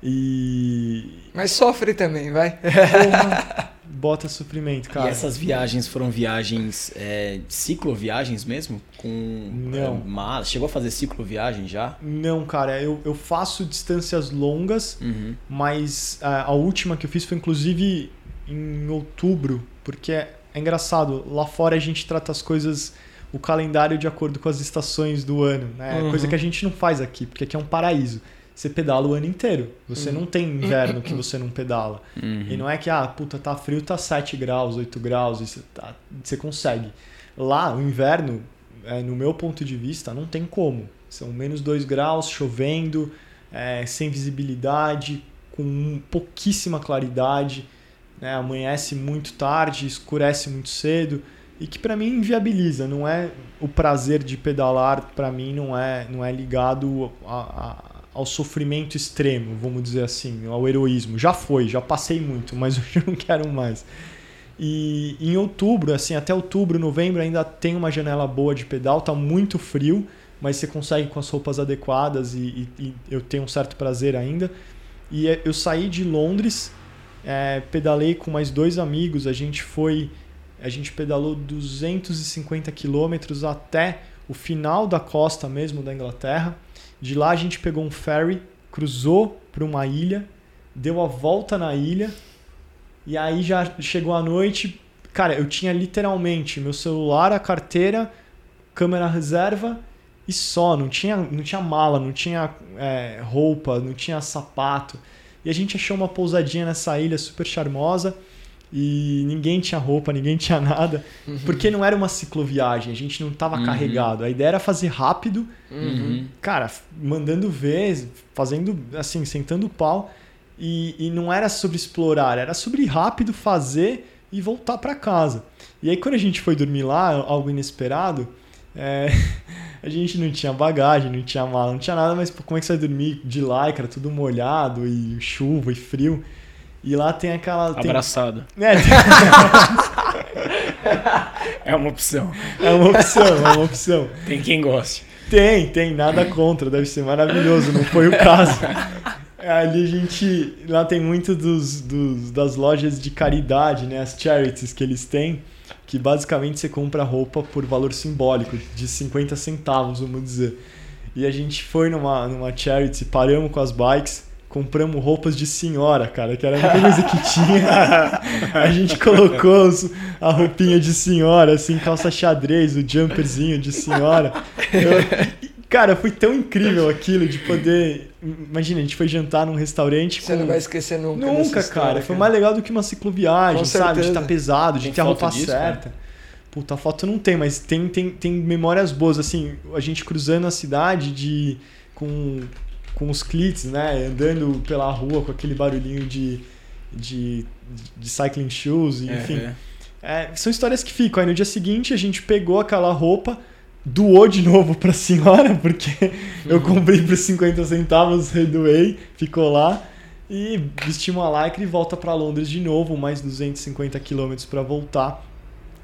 E. Mas sofre também, vai. Porra, bota sofrimento, cara. E essas viagens foram viagens é, cicloviagens mesmo? Com não. É, chegou a fazer cicloviagem já? Não, cara. Eu, eu faço distâncias longas, uhum. mas a, a última que eu fiz foi inclusive em outubro, porque é, é engraçado, lá fora a gente trata as coisas, o calendário de acordo com as estações do ano, né? Uhum. Coisa que a gente não faz aqui, porque aqui é um paraíso. Você pedala o ano inteiro. Você uhum. não tem inverno que você não pedala. Uhum. E não é que, ah, puta, tá frio, tá 7 graus, 8 graus, e você, tá, você consegue. Lá, o inverno, é, no meu ponto de vista, não tem como. São menos 2 graus, chovendo, é, sem visibilidade, com pouquíssima claridade né, amanhece muito tarde, escurece muito cedo e que para mim inviabiliza. Não é o prazer de pedalar para mim não é não é ligado a, a, ao sofrimento extremo, vamos dizer assim, ao heroísmo. Já foi, já passei muito, mas <laughs> hoje eu não quero mais. E em outubro, assim, até outubro, novembro ainda tem uma janela boa de pedal, tá muito frio, mas você consegue com as roupas adequadas e, e, e eu tenho um certo prazer ainda. E é, eu saí de Londres é, pedalei com mais dois amigos, a gente foi, a gente pedalou 250 quilômetros até o final da costa mesmo da Inglaterra. De lá a gente pegou um ferry, cruzou para uma ilha, deu a volta na ilha e aí já chegou a noite. Cara, eu tinha literalmente meu celular, a carteira, câmera reserva e só. Não tinha, não tinha mala, não tinha é, roupa, não tinha sapato. E a gente achou uma pousadinha nessa ilha super charmosa e ninguém tinha roupa, ninguém tinha nada, uhum. porque não era uma cicloviagem, a gente não estava uhum. carregado. A ideia era fazer rápido, uhum. cara, mandando ver, fazendo assim, sentando o pau. E, e não era sobre explorar, era sobre rápido fazer e voltar para casa. E aí quando a gente foi dormir lá, algo inesperado, é, <laughs> a gente não tinha bagagem, não tinha mala, não tinha nada, mas como é que você vai dormir de lycra, tudo molhado e chuva e frio? E lá tem aquela. Tem... Abraçado. <laughs> É, tem... <laughs> é uma opção. É uma opção, é uma opção. Tem quem goste. Tem, tem, nada contra, deve ser maravilhoso, não foi o caso. <laughs> Ali a gente. Lá tem muito dos, dos, das lojas de caridade, né? As charities que eles têm que basicamente você compra roupa por valor simbólico, de 50 centavos, vamos dizer. E a gente foi numa, numa charity, paramos com as bikes, compramos roupas de senhora, cara, que era a única coisa que <laughs> tinha. a gente colocou a roupinha de senhora, assim, calça xadrez, o jumperzinho de senhora. Eu, Cara, foi tão incrível aquilo de poder. Imagina, a gente foi jantar num restaurante. Você com... não vai esquecer nunca. Nunca, história, cara. Foi mais legal do que uma cicloviagem, sabe? De estar tá pesado, de tem ter a roupa disso, certa. Cara? Puta, foto não tem, mas tem, tem, tem memórias boas. Assim, a gente cruzando a cidade de com, com os clits, né? Andando pela rua com aquele barulhinho de, de, de cycling shoes, enfim. É, é. são histórias que ficam. Aí no dia seguinte a gente pegou aquela roupa doou de novo para a senhora, porque eu uhum. comprei por 50 centavos, redoei, ficou lá. E vestimos a lycra e volta para Londres de novo, mais 250 quilômetros para voltar.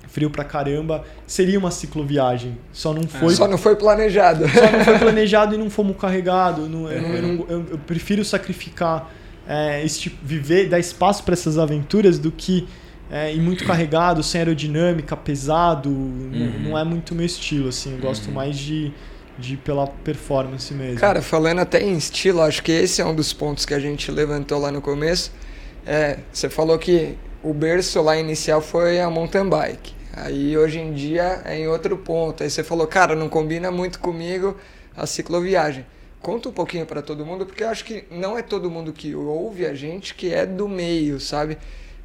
Frio pra caramba. Seria uma cicloviagem. Só não foi. Só não foi planejado. Só não foi planejado e não fomos carregados. Não, eu, eu, eu, eu, prefiro sacrificar, é, este, viver, dar espaço para essas aventuras do que é, e muito carregado, sem aerodinâmica, pesado. Uhum. Não é muito meu estilo, assim. Eu gosto uhum. mais de, de ir pela performance mesmo. Cara, falando até em estilo, acho que esse é um dos pontos que a gente levantou lá no começo. É, você falou que o berço lá inicial foi a mountain bike. Aí hoje em dia é em outro ponto. Aí você falou, cara, não combina muito comigo a cicloviagem. Conta um pouquinho para todo mundo, porque eu acho que não é todo mundo que ouve a gente que é do meio, sabe?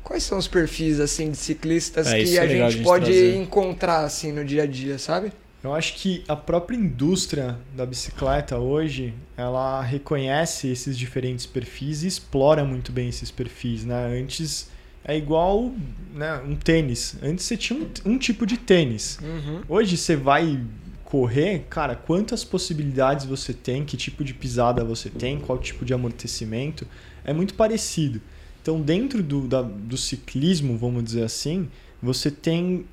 Quais são os perfis assim de ciclistas É, que é a gente, a gente pode trazer. encontrar assim no dia a dia, sabe? Eu acho que a própria indústria da bicicleta hoje, ela reconhece esses diferentes perfis e explora muito bem esses perfis, né? Antes é igual né, um tênis. Antes você tinha um, um tipo de tênis. Uhum. Hoje você vai correr, cara, quantas possibilidades você tem, que tipo de pisada você tem, qual tipo de amortecimento, é muito parecido. Então, dentro do, da- do ciclismo, vamos dizer assim, você tem.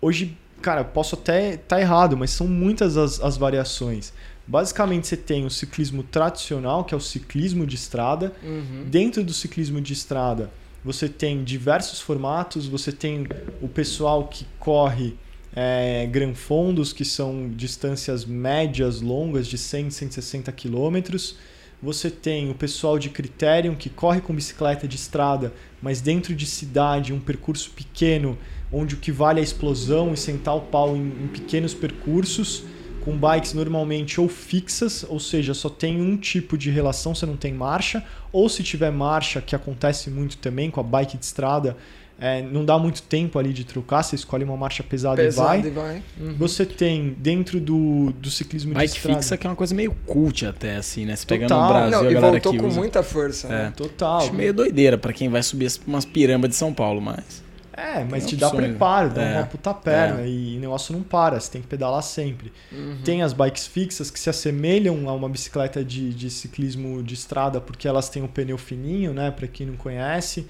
Hoje, cara, posso até estar errado, mas são muitas as, as variações. Basicamente, você tem o ciclismo tradicional, que é o ciclismo de estrada. Uhum. Dentro do ciclismo de estrada, você tem diversos formatos. Você tem o pessoal que corre é, granfondos, que são distâncias médias, longas, de 100, 160 quilômetros. Você tem o pessoal de Criterium, que corre com bicicleta de estrada, mas dentro de cidade, um percurso pequeno, onde o que vale é a explosão e sentar o pau em, em pequenos percursos, com bikes normalmente ou fixas, ou seja, só tem um tipo de relação, você não tem marcha, ou se tiver marcha, que acontece muito também com a bike de estrada, é, não dá muito tempo ali de trocar, você escolhe uma marcha pesada, Pesado e vai. e vai. Uhum. Você tem dentro do, do ciclismo de Bike estrada. fixa que é uma coisa meio cult até, assim, né? Se pegando no Brasil, Não, a e galera voltou com usa. muita força. É. Né? Total. Acho meio doideira pra quem vai subir umas pirambas de São Paulo, mas... É, mas Tem te dá preparo, dá é. uma puta perna e o negócio não para, você tem que pedalar sempre. Uhum. Tem as bikes fixas que se assemelham a uma bicicleta de, de ciclismo de estrada porque elas têm o pneu fininho, né? Para quem não conhece.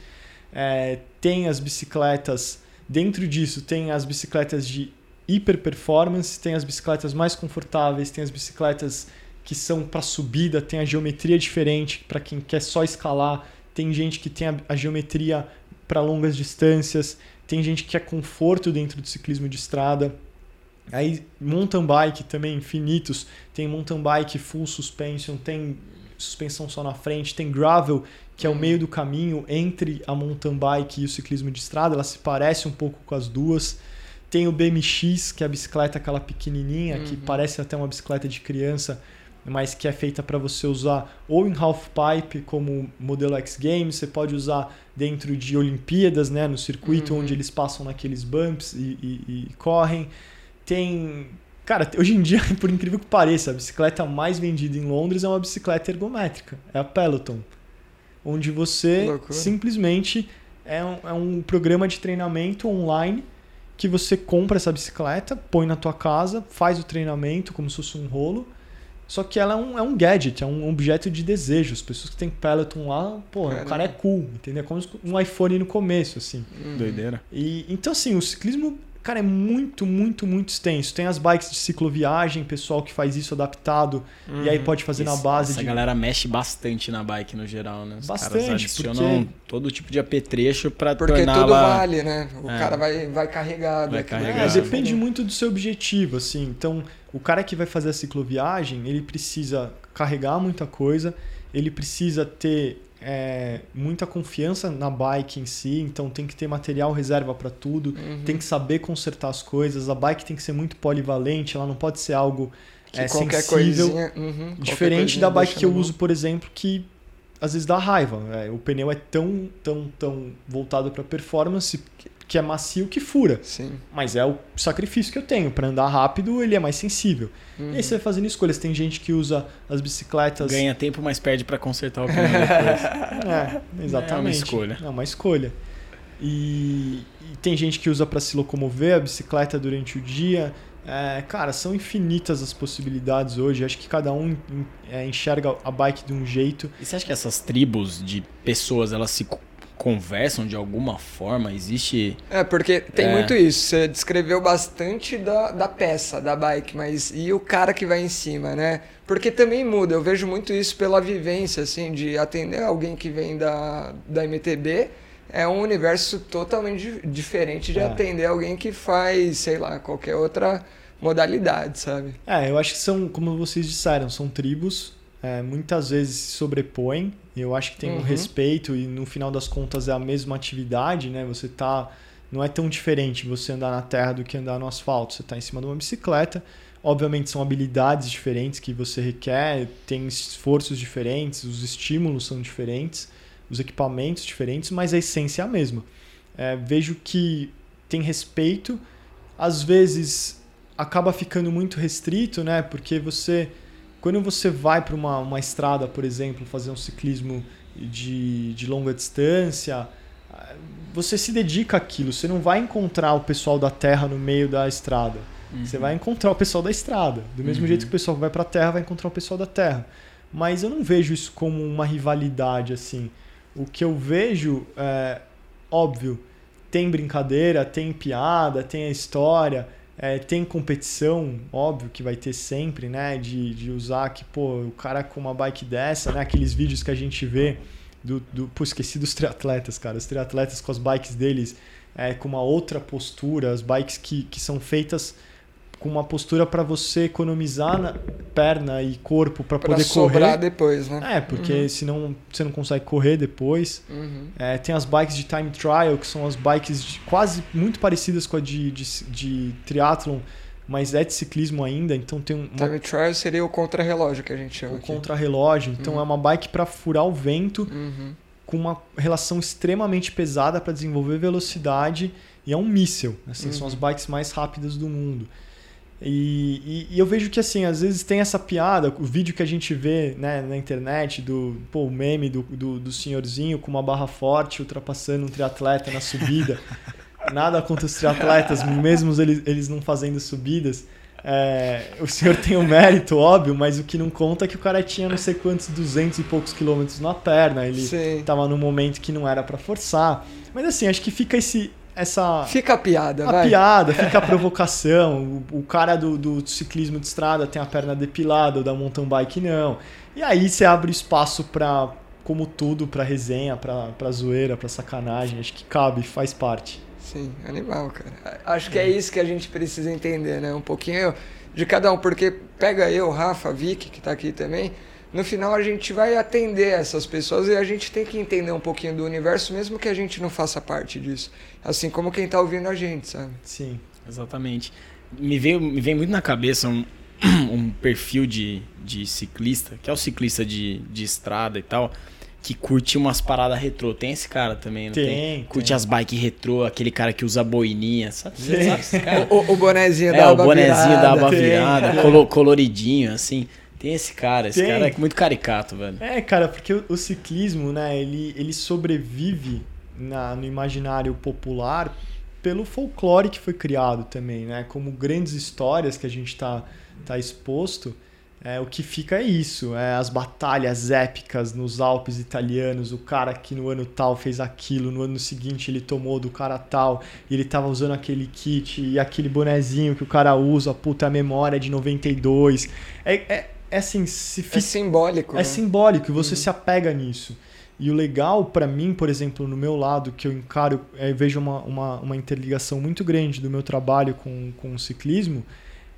É, tem as bicicletas, dentro disso, tem as bicicletas de hiper performance, tem as bicicletas mais confortáveis, tem as bicicletas que são para subida, tem a geometria diferente para quem quer só escalar, tem gente que tem a, a geometria para longas distâncias, tem gente que quer conforto dentro do ciclismo de estrada. Aí mountain bike também infinitos, tem mountain bike full suspension, tem suspensão só na frente, tem gravel, que é o meio do caminho entre a mountain bike e o ciclismo de estrada, ela se parece um pouco com as duas. Tem o BMX, que é a bicicleta aquela pequenininha, que Uhum. parece até uma bicicleta de criança, mas que é feita para você usar ou em half pipe como modelo X Games, você pode usar dentro de Olimpíadas, né, no circuito Uhum. onde eles passam naqueles bumps e, e- e correm. Tem, cara, hoje em dia, <laughs> por incrível que pareça, a bicicleta mais vendida em Londres é uma bicicleta ergométrica, é a Peloton, onde você loucura. simplesmente é um, é um programa de treinamento online que você compra essa bicicleta, põe na tua casa, faz o treinamento como se fosse um rolo. Só que ela é um, é um gadget, é um objeto de desejo. As pessoas que têm Peloton lá, pô, o cara é cool, entendeu? É como um iPhone no começo, assim. Uhum. Doideira. E, então, assim, o ciclismo, cara, é muito, muito, muito extenso. Tem as bikes de cicloviagem, pessoal que faz isso adaptado, e aí Uhum. pode fazer na Esse- base Essa de. galera mexe bastante na bike no geral, né? Os Bastante, caras adicionam porque- todo tipo de apetrecho pra Porque tornar tudo ela... vale, né? O É. cara vai, vai carregado. Vai É, carregado. ali. depende muito do seu objetivo, assim. Então, o cara que vai fazer a cicloviagem, ele precisa carregar muita coisa, ele precisa ter é, muita confiança na bike em si, então tem que ter material reserva para tudo, Uhum. tem que saber consertar as coisas, a bike tem que ser muito polivalente, ela não pode ser algo Que é, qualquer sensível, coisinha. uhum, diferente coisinha da bike que eu uso, por exemplo, que às vezes dá raiva. é, o pneu é tão, tão, tão voltado para performance que é macio que fura. Sim. Mas é o sacrifício que eu tenho. Para andar rápido, ele é mais sensível. Uhum. E aí você vai fazendo escolhas. Tem gente que usa as bicicletas. Ganha tempo, mas perde pra consertar o pneu depois. <laughs> É, exatamente. É uma escolha. É uma escolha. E, e tem gente que usa para se locomover a bicicleta durante o dia. É, cara, são infinitas as possibilidades hoje. Acho que cada um é, enxerga a bike de um jeito. E você acha que essas tribos de pessoas, elas se conversam de alguma forma? Existe... É, porque tem É. muito isso. Você descreveu bastante da, da peça, da bike, mas e o cara que vai em cima, né? Porque também muda. Eu vejo muito isso pela vivência, assim, de atender alguém que vem da, da MTB. É um universo totalmente di- diferente de É. atender alguém que faz, sei lá, qualquer outra modalidade, sabe? É, eu acho que são, como vocês disseram, são tribos é, muitas vezes se sobrepõem. Eu acho que tem um Uhum. respeito e no final das contas é a mesma atividade, né? Você tá. Não é tão diferente você andar na terra do que andar no asfalto. Você está em cima de uma bicicleta. Obviamente são habilidades diferentes que você requer, tem esforços diferentes, os estímulos são diferentes, os equipamentos diferentes, mas a essência é a mesma. É, vejo que tem respeito, às vezes acaba ficando muito restrito, né? Porque você, quando você vai para uma, uma estrada, por exemplo, fazer um ciclismo de, de longa distância, você se dedica àquilo. Você não vai encontrar o pessoal da terra no meio da estrada. Você vai encontrar o pessoal da estrada. Do mesmo Uhum. jeito que o pessoal que vai para a terra vai encontrar o pessoal da terra. Mas eu não vejo isso como uma rivalidade assim. O que eu vejo é óbvio, tem brincadeira, tem piada, tem a história, é, tem competição, óbvio que vai ter sempre, né? De, de usar que, pô, o cara com uma bike dessa, né? Aqueles vídeos que a gente vê do. do pô, esqueci dos <laughs> triatletas, cara. Os triatletas com as bikes deles é, com uma outra postura, as bikes que, que são feitas com uma postura para você economizar na perna e corpo para poder sobrar correr. depois, né? É, porque senão você não consegue correr depois. Uhum. É, tem as bikes de time trial, que são as bikes de- quase muito parecidas com a de, de, de triathlon, mas é de ciclismo ainda, então tem um, uma, Time trial seria o contrarrelógio que a gente chama aqui. contra-relógio. Então Uhum. é uma bike para furar o vento Uhum. com uma relação extremamente pesada para desenvolver velocidade e é um míssil. Assim, São Uhum. as bikes mais rápidas do mundo. E, e- e eu vejo que assim, às vezes tem essa piada, o vídeo que a gente vê né, na internet do pô, o meme do, do, do senhorzinho com uma barra forte ultrapassando um triatleta na subida. <laughs> Nada contra os triatletas, mesmo eles, eles não fazendo subidas. É, o senhor tem o mérito, óbvio, mas o que não conta é que o cara tinha não sei quantos, 200 e poucos quilômetros na perna. Ele tava num momento que não era pra forçar. Mas assim, acho que fica esse essa Fica a piada, a vai. piada, fica a provocação. O, o cara do, do ciclismo de estrada tem a perna depilada, o da mountain bike não. E aí você abre espaço pra, como tudo, pra resenha, pra, pra zoeira, pra sacanagem. Acho que cabe, faz parte. Sim, animal, cara. Acho que é isso que a gente precisa entender, né? Um pouquinho de cada um, porque pega eu, Rafa, Vicky, que tá aqui também. No final a gente vai atender essas pessoas e a gente tem que entender um pouquinho do universo, mesmo que a gente não faça parte disso. Assim como quem tá ouvindo a gente, sabe? Sim. Exatamente. Me veio, me vem muito na cabeça um, <clears throat> um perfil de, de ciclista, que é o ciclista de, de estrada e tal, que curte umas paradas retrô. Tem esse cara também, não tem? Tem, Curte tem. as bikes retrô, aquele cara que usa boininha, sabe? Sabe esse cara? O, o bonezinho É, da o aba bonezinho virada. da aba virada, colo- coloridinho, assim. Tem esse cara, esse Tem. cara é muito caricato, velho. É, cara, porque o, o ciclismo, né, ele, ele sobrevive na, no imaginário popular pelo folclore que foi criado também, né? Como grandes histórias que a gente tá, tá exposto, é, o que fica é isso, é as batalhas épicas nos Alpes italianos, o cara que no ano tal fez aquilo, no ano seguinte ele tomou do cara tal, e ele tava usando aquele kit e aquele bonezinho que o cara usa, puta, a memória é de 92. É, é, é assim, se É simbólico. é né? simbólico e você se apega nisso. E o legal pra mim, por exemplo, no meu lado, que eu encaro, é, vejo uma, uma, uma interligação muito grande do meu trabalho com, com o ciclismo,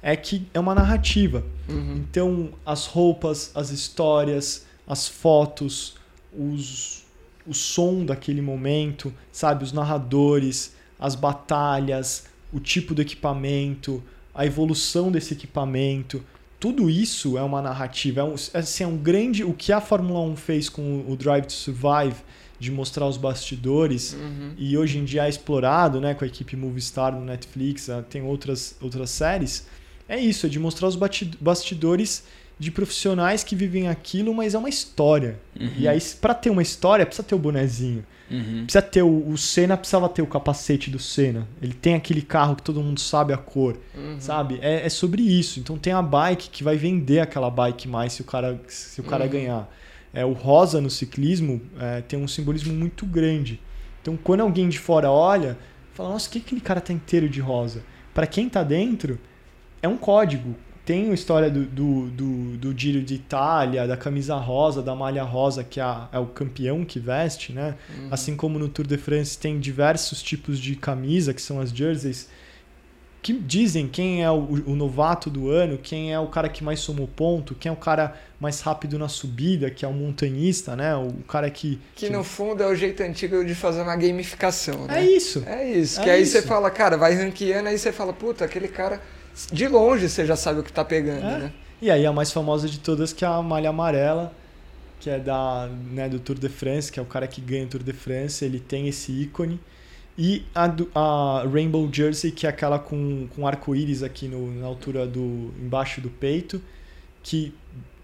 é que é uma narrativa. Uhum. Então, as roupas, as histórias, as fotos, os, o som daquele momento, sabe? Os narradores, as batalhas, o tipo do equipamento, a evolução desse equipamento. Tudo isso é uma narrativa. É um, assim, é um grande. O que a Fórmula 1 fez com o Drive to Survive, de mostrar os bastidores, Uhum. e hoje em dia é explorado né, com a equipe Movistar no Netflix, ah, tem outras, outras séries. É isso, é de mostrar os bastidores de profissionais que vivem aquilo, mas é uma história. E aí, para ter uma história, precisa ter o bonezinho. Uhum. Precisa ter o, o Senna, precisava ter o capacete do Senna. Ele tem aquele carro que todo mundo sabe a cor, Uhum. sabe? É, é sobre isso. Então tem a bike que vai vender aquela bike mais se o cara, se o cara Uhum. ganhar. É, o rosa no ciclismo é, tem um simbolismo muito grande. Então quando alguém de fora olha, fala, nossa, o que aquele cara tá inteiro de rosa? Para quem tá dentro, é um código. Tem a história do, do, do, do Giro de Itália, da camisa rosa, da malha rosa, que é, a- é o campeão que veste, né? Assim como no Tour de France tem diversos tipos de camisa, que são as jerseys. que dizem quem é o, o, novato do ano, quem é o cara que mais somou ponto, quem é o cara mais rápido na subida, que é o montanhista, né? O cara que. Que, que... no fundo é o jeito antigo de fazer uma gamificação, né? É isso. É isso. É que aí isso. você fala, cara, vai ranqueando, aí você fala, puta, aquele cara. De longe você já sabe o que tá pegando, é. né? E aí a mais famosa de todas que é a malha amarela, que é da, né, do Tour de France, que é o cara que ganha o Tour de France, ele tem esse ícone. E a, a Rainbow Jersey, que é aquela com, com arco-íris aqui no, na altura do. embaixo do peito, que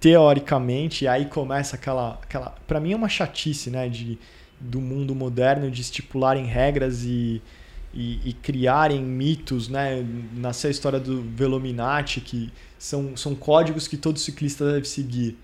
teoricamente, aí começa aquela. aquela para mim é uma chatice, né? De, do mundo moderno de estipularem regras e, e, e criarem mitos, né? Nasceu a história do Velominati, que são, são códigos que todo ciclista deve seguir.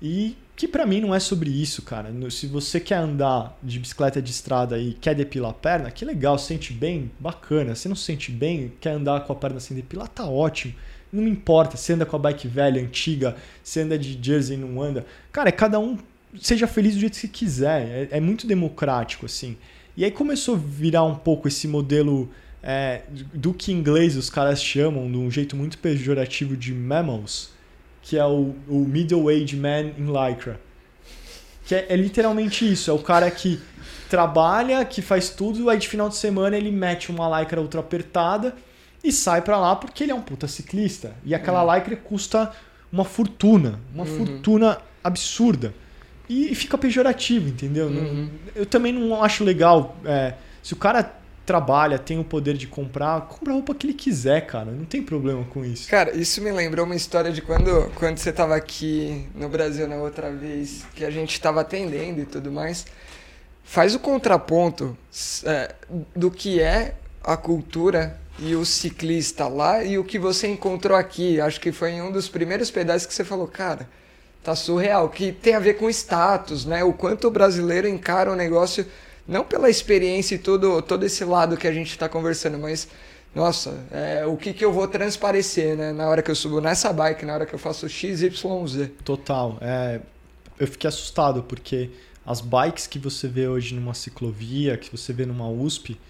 E que para mim não é sobre isso, cara. Se você quer andar de bicicleta de estrada e quer depilar a perna, que legal, sente bem, bacana. Se não se sente bem, quer andar com a perna sem depilar, tá ótimo. Não me importa se anda com a bike velha, antiga, se anda de jersey e não anda. Cara, é cada um seja feliz do jeito que quiser. É, é muito democrático, assim. E aí começou a virar um pouco esse modelo é, do que em inglês os caras chamam, de um jeito muito pejorativo, de mammals que é o, o Middle Age Man in Lycra. Que é, é, literalmente isso, é o cara que trabalha, que faz tudo, aí de final de semana ele mete uma lycra ultra apertada e sai para lá porque ele é um puta ciclista. E aquela uhum. lycra custa uma fortuna, uma uhum. fortuna absurda. E, fica pejorativo, entendeu? Uhum. Eu também não acho legal. É, se o cara trabalha, tem o poder de comprar, compra a roupa que ele quiser, cara. Não tem problema com isso. Cara, isso me lembrou uma história de quando, quando você estava aqui no Brasil na outra vez, que a gente estava atendendo e tudo mais. Faz o contraponto é, do que é a cultura e o ciclista lá e o que você encontrou aqui. Acho que foi em um dos primeiros pedaços que você falou, cara, tá surreal. Que tem a ver com status, né? O quanto o brasileiro encara o negócio não pela experiência e todo, todo esse lado que a gente está conversando, mas nossa, é, o que, que eu vou transparecer, né? Na hora que eu subo nessa bike, na hora que eu faço XYZ. Total. É, eu fiquei assustado, porque as bikes que você vê hoje numa ciclovia, que você vê numa USP,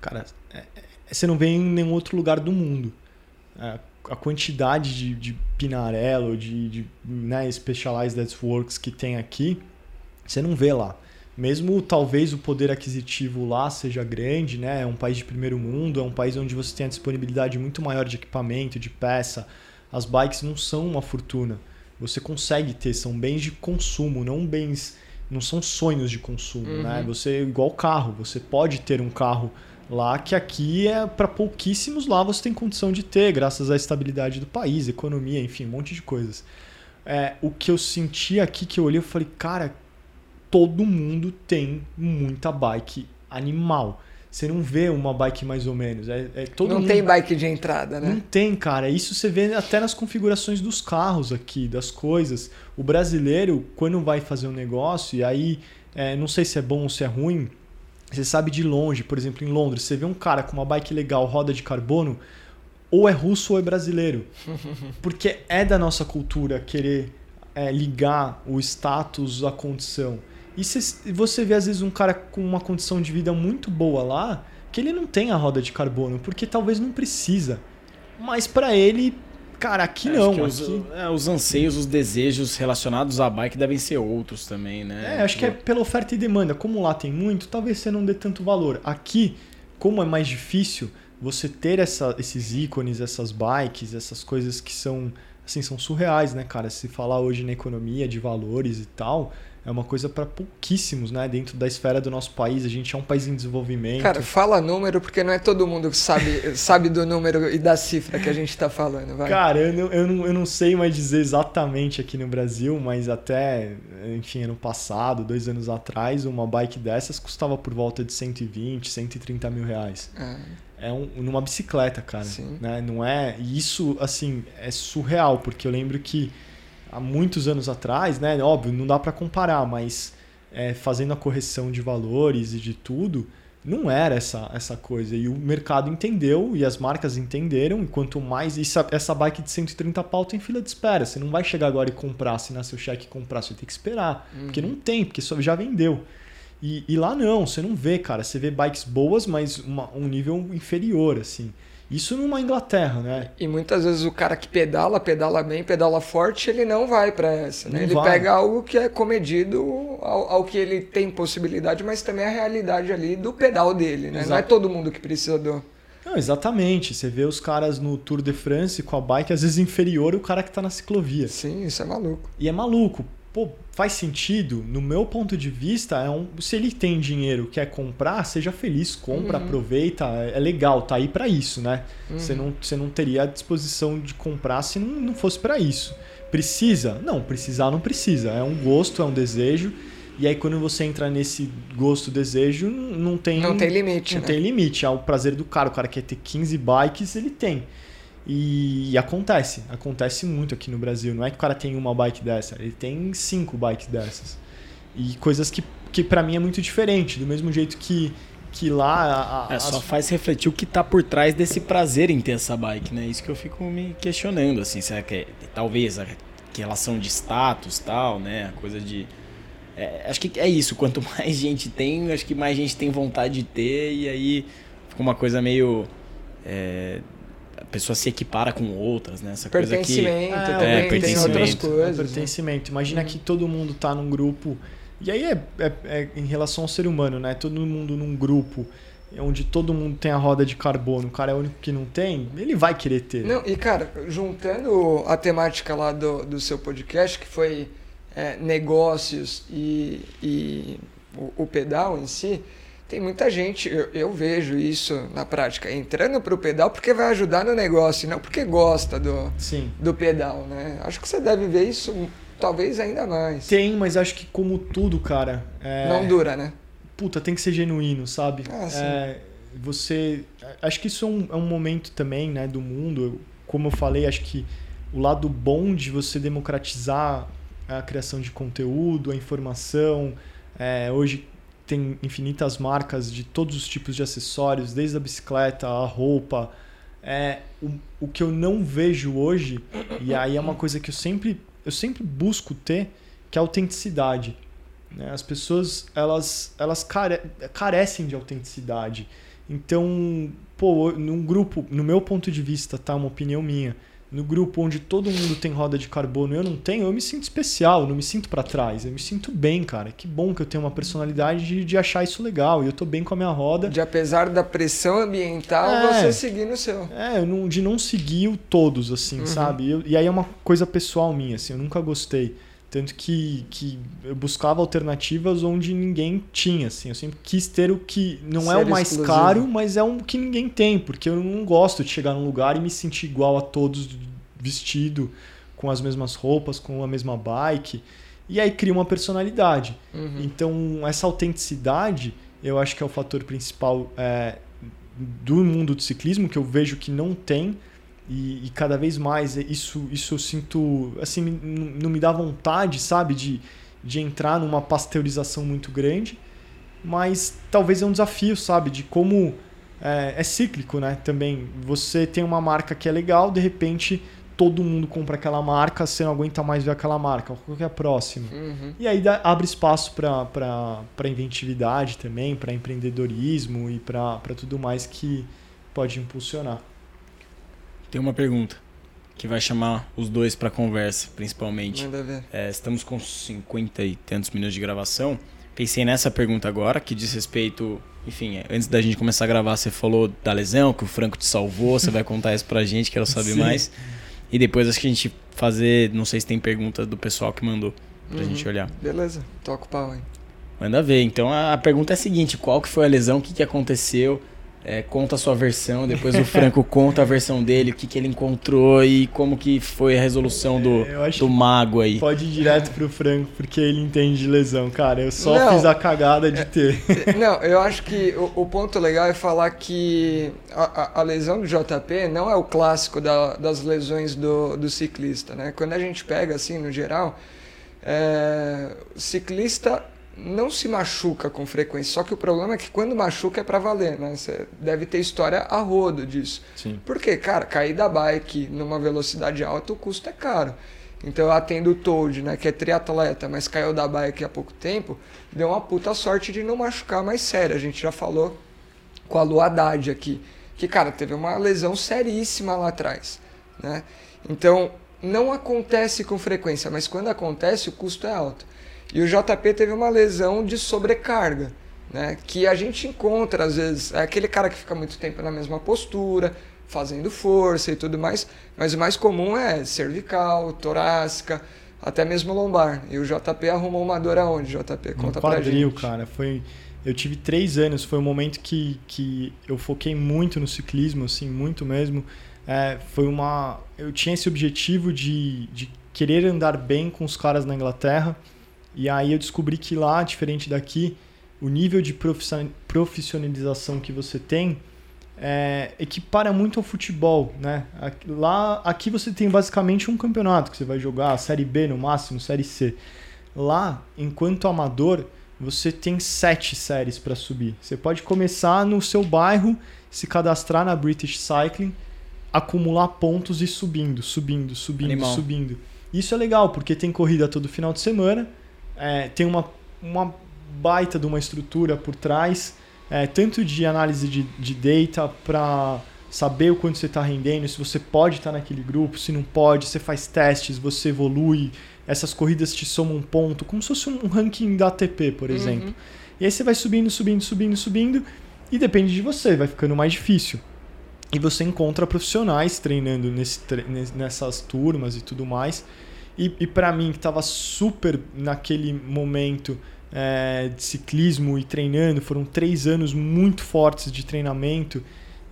cara, é, é, você não vê em nenhum outro lugar do mundo. É, a quantidade de, de Pinarello, de, de né, Specialized Works que tem aqui, você não vê lá mesmo talvez o poder aquisitivo lá seja grande, né? É um país de primeiro mundo, é um país onde você tem a disponibilidade muito maior de equipamento, de peça. As bikes não são uma fortuna. Você consegue ter, são bens de consumo, não bens, não são sonhos de consumo, né? uhum. né? Você igual carro, você pode ter um carro lá que aqui é para pouquíssimos lá você tem condição de ter, graças à estabilidade do país, economia, enfim, um monte de coisas. É, o que eu senti aqui que eu olhei, eu falei, cara, todo mundo tem muita bike animal. Você não vê uma bike mais ou menos. É, é todo não mundo... tem bike de entrada, né? Não tem, cara. Isso você vê até nas configurações dos carros aqui, das coisas. O brasileiro, quando vai fazer um negócio, e aí, é, não sei se é bom ou se é ruim, você sabe de longe, por exemplo, em Londres, você vê um cara com uma bike legal, roda de carbono, ou é russo ou é brasileiro. <laughs> Porque é da nossa cultura querer é, ligar o status à condição. E você vê, às vezes, um cara com uma condição de vida muito boa lá, que ele não tem a roda de carbono, porque talvez não precisa. Mas para ele, cara, aqui não. Aqui... Os, é, os anseios, os desejos relacionados à bike devem ser outros também, né? É, acho que é pela oferta e demanda. Como lá tem muito, talvez você não dê tanto valor. Aqui, como é mais difícil você ter essa, esses ícones, essas bikes, essas coisas que são assim, são surreais, né, cara? Se falar hoje na economia de valores e tal, é uma coisa para pouquíssimos, né? Dentro da esfera do nosso país, a gente é um país em desenvolvimento. Cara, fala número porque não é todo mundo que sabe, <laughs> sabe do número e da cifra que a gente está falando, vai. Cara, eu não, eu, não, eu não sei mais dizer exatamente aqui no Brasil, mas até, enfim, ano passado, dois anos atrás, uma bike dessas custava por volta de 120, 130 mil reais. É. é um, numa bicicleta, cara. Sim. Né? Não é. E isso, assim, é surreal, porque eu lembro que há muitos anos atrás, né? Óbvio, não dá para comparar, mas é, fazendo a correção de valores e de tudo, não era essa, essa coisa. E o mercado entendeu e as marcas entenderam. E quanto mais. Isso, essa bike de 130 pau tem fila de espera. Você não vai chegar agora e comprar, assinar seu cheque e comprar. Você ter que esperar. Uhum. Porque não tem, porque só, já vendeu. E, e, lá não, você não vê, cara. Você vê bikes boas, mas uma, um nível inferior, assim. Isso numa Inglaterra, né? E muitas vezes o cara que pedala, pedala bem, pedala forte, ele não vai para essa, né? Não Ele vai. pega algo que é comedido ao, ao que ele tem possibilidade, mas também a realidade ali do pedal dele, né? Não é Exato. todo mundo que precisa do... Não, exatamente. Você vê os caras no Tour de France com a bike às vezes inferior ao cara que tá na ciclovia. Sim, isso é maluco. E é maluco. Pô, faz sentido? No meu ponto de vista, é um, se ele tem dinheiro, quer comprar, seja feliz, compra, Uhum. aproveita. É legal, tá aí pra isso, né? Você, Uhum. não, você não teria a disposição de comprar se não, não fosse pra isso. Precisa? Não, precisar não precisa. É um gosto, é um desejo. E aí quando você entra nesse gosto, desejo, não não tem... Não tem limite, Não né? tem limite, é o prazer do cara. O cara quer ter 15 bikes, ele tem. E, e acontece, acontece muito aqui no Brasil. Não é que o cara tem uma bike dessa, ele tem cinco bikes dessas. E coisas que, que para mim é muito diferente. Do mesmo jeito que, que lá. a- É, só as- faz refletir o que tá por trás desse prazer em ter essa bike, né? Isso que eu fico me questionando, assim, será que é, talvez a relação de status tal, né? A coisa de. é, acho que é isso, quanto <laughs> mais gente tem, acho que mais gente tem vontade de ter, e aí fica uma coisa meio. é, pessoa se equipara com outras, né? Essa coisa que. Pertencimento É, também, é, tem pertencimento. outras É coisas. né? pertencimento. Imagina Uhum. que todo mundo tá num grupo. E aí é, é- é em relação ao ser humano, né? Todo mundo num grupo onde todo mundo tem a roda de carbono, o cara é o único que não tem, ele vai querer ter. Não, e cara, juntando a temática lá do, do seu podcast, que foi é, negócios e, e o, o pedal em si, tem muita gente, eu, eu vejo isso na prática, entrando pro pedal porque vai ajudar no negócio, e não porque gosta do, Sim. do pedal, né? Acho que você deve ver isso talvez ainda mais. Tem, mas acho que como tudo, cara. é- Não dura, né? Puta, tem que ser genuíno, sabe? Ah, sim. É, você. Acho que isso é um, é um momento também, né, do mundo. Eu- Como eu falei, acho que o lado bom de você democratizar a criação de conteúdo, a informação. é, hoje tem infinitas marcas de todos os tipos de acessórios, desde a bicicleta, a roupa. É, o, o que eu não vejo hoje, e aí é uma coisa que eu sempre, eu sempre busco ter, que é a autenticidade. né? As pessoas elas, elas care- carecem de autenticidade. Então, pô, num grupo, no meu ponto de vista, tá? Uma opinião minha. No grupo onde todo mundo tem roda de carbono e eu não tenho, eu me sinto especial, não me sinto pra trás. Eu me sinto bem, cara. Que bom que eu tenho uma personalidade de, de achar isso legal. E eu tô bem com a minha roda. De apesar da pressão ambiental, É. você seguir no seu. É, não- de não seguir o todos, assim, Uhum. sabe? Eu- e aí é uma coisa pessoal minha, assim, eu nunca gostei. Tanto que, que eu buscava alternativas onde ninguém tinha, assim. Eu sempre quis ter o que não é o mais caro, mas é o que ninguém tem. Porque eu não gosto de chegar num lugar e me sentir igual a todos, vestido, com as mesmas roupas, com a mesma bike. E aí cria uma personalidade. Uhum. Então, essa autenticidade, eu acho que é o fator principal é, do mundo do ciclismo, que eu vejo que não tem. E, e cada vez mais isso, isso eu sinto. Assim, não me dá vontade, sabe, de, de entrar numa pasteurização muito grande. Mas talvez é um desafio, sabe, de como. É, é cíclico, né? Também. Você tem uma marca que é legal, de repente todo mundo compra aquela marca, você não aguenta mais ver aquela marca. Qual que é a próxima? Uhum. E aí dá- abre espaço para inventividade também, para empreendedorismo e para tudo mais que pode impulsionar. Tem uma pergunta que vai chamar os dois pra conversa, principalmente. Manda ver. É, estamos com 50 e tantos minutos de gravação. Pensei nessa pergunta agora, que diz respeito. Enfim, é, antes da gente começar a gravar, você falou da lesão, que o Franco te salvou. Você vai contar isso pra gente, quero saber Sim. mais. E depois acho que a gente fazer. Não sei se tem pergunta do pessoal que mandou pra Uhum. gente olhar. Beleza, toca o pau aí. Manda ver. Então a a pergunta é a seguinte: qual que foi a lesão? O que, que aconteceu? É, conta a sua versão, depois o Franco <laughs> conta a versão dele, o que, que ele encontrou e como que foi a resolução do, É, do mago aí. pode ir direto pro Franco, porque ele entende de lesão, cara. Eu só Não. fiz a cagada de ter. <laughs> Não, eu acho que o, o ponto legal é falar que a, a- a lesão do JP não é o clássico da- das lesões do, do ciclista, né? Quando a gente pega assim, no geral, é, o ciclista não se machuca com frequência, só que o problema é que quando machuca é pra valer, né? Você deve ter história a rodo disso. Sim. Porque, cara, cair da bike numa velocidade alta, o custo é caro. Então eu atendo o Toad, né, que é triatleta, mas caiu da bike há pouco tempo, deu uma puta sorte de não machucar mais sério. A gente já falou com a Lu Haddad aqui. que, cara, teve uma lesão seríssima lá atrás, né? Então, não acontece com frequência, mas quando acontece, o custo é alto. E o JP teve uma lesão de sobrecarga, né? Que a gente encontra, às vezes, é aquele cara que fica muito tempo na mesma postura, fazendo força e tudo mais, mas o mais comum é cervical, torácica, até mesmo lombar. E o JP arrumou uma dor aonde, JP? Conta no quadril, pra gente. cara. Foi, eu tive três anos, foi um momento que, que eu foquei muito no ciclismo, assim, muito mesmo. É, foi uma... Eu tinha esse objetivo de, de querer andar bem com os caras na Inglaterra, e aí eu descobri que lá, diferente daqui, o nível de profissionalização que você tem é, equipara muito ao futebol, né? Lá, aqui você tem basicamente um campeonato que você vai jogar, Série B no máximo, Série C. Lá, enquanto amador, você tem sete séries para subir. Você pode começar no seu bairro, se cadastrar na British Cycling, acumular pontos e subindo, subindo, subindo, Animal. subindo. Isso é legal porque tem corrida todo final de semana, é, tem uma, uma baita de uma estrutura por trás é, tanto de análise de, de data para saber o quanto você está rendendo, se você pode estar tá naquele grupo, se não pode, você faz testes, você evolui, essas corridas te somam um ponto, como se fosse um ranking da ATP, por uhum. exemplo. Uhum. E aí você vai subindo, subindo, subindo, subindo, e depende de você, vai ficando mais difícil. E você encontra profissionais treinando nesse, nessas turmas e tudo mais. E, e para mim, que estava super naquele momento é, de ciclismo e treinando. Foram três anos muito fortes de treinamento.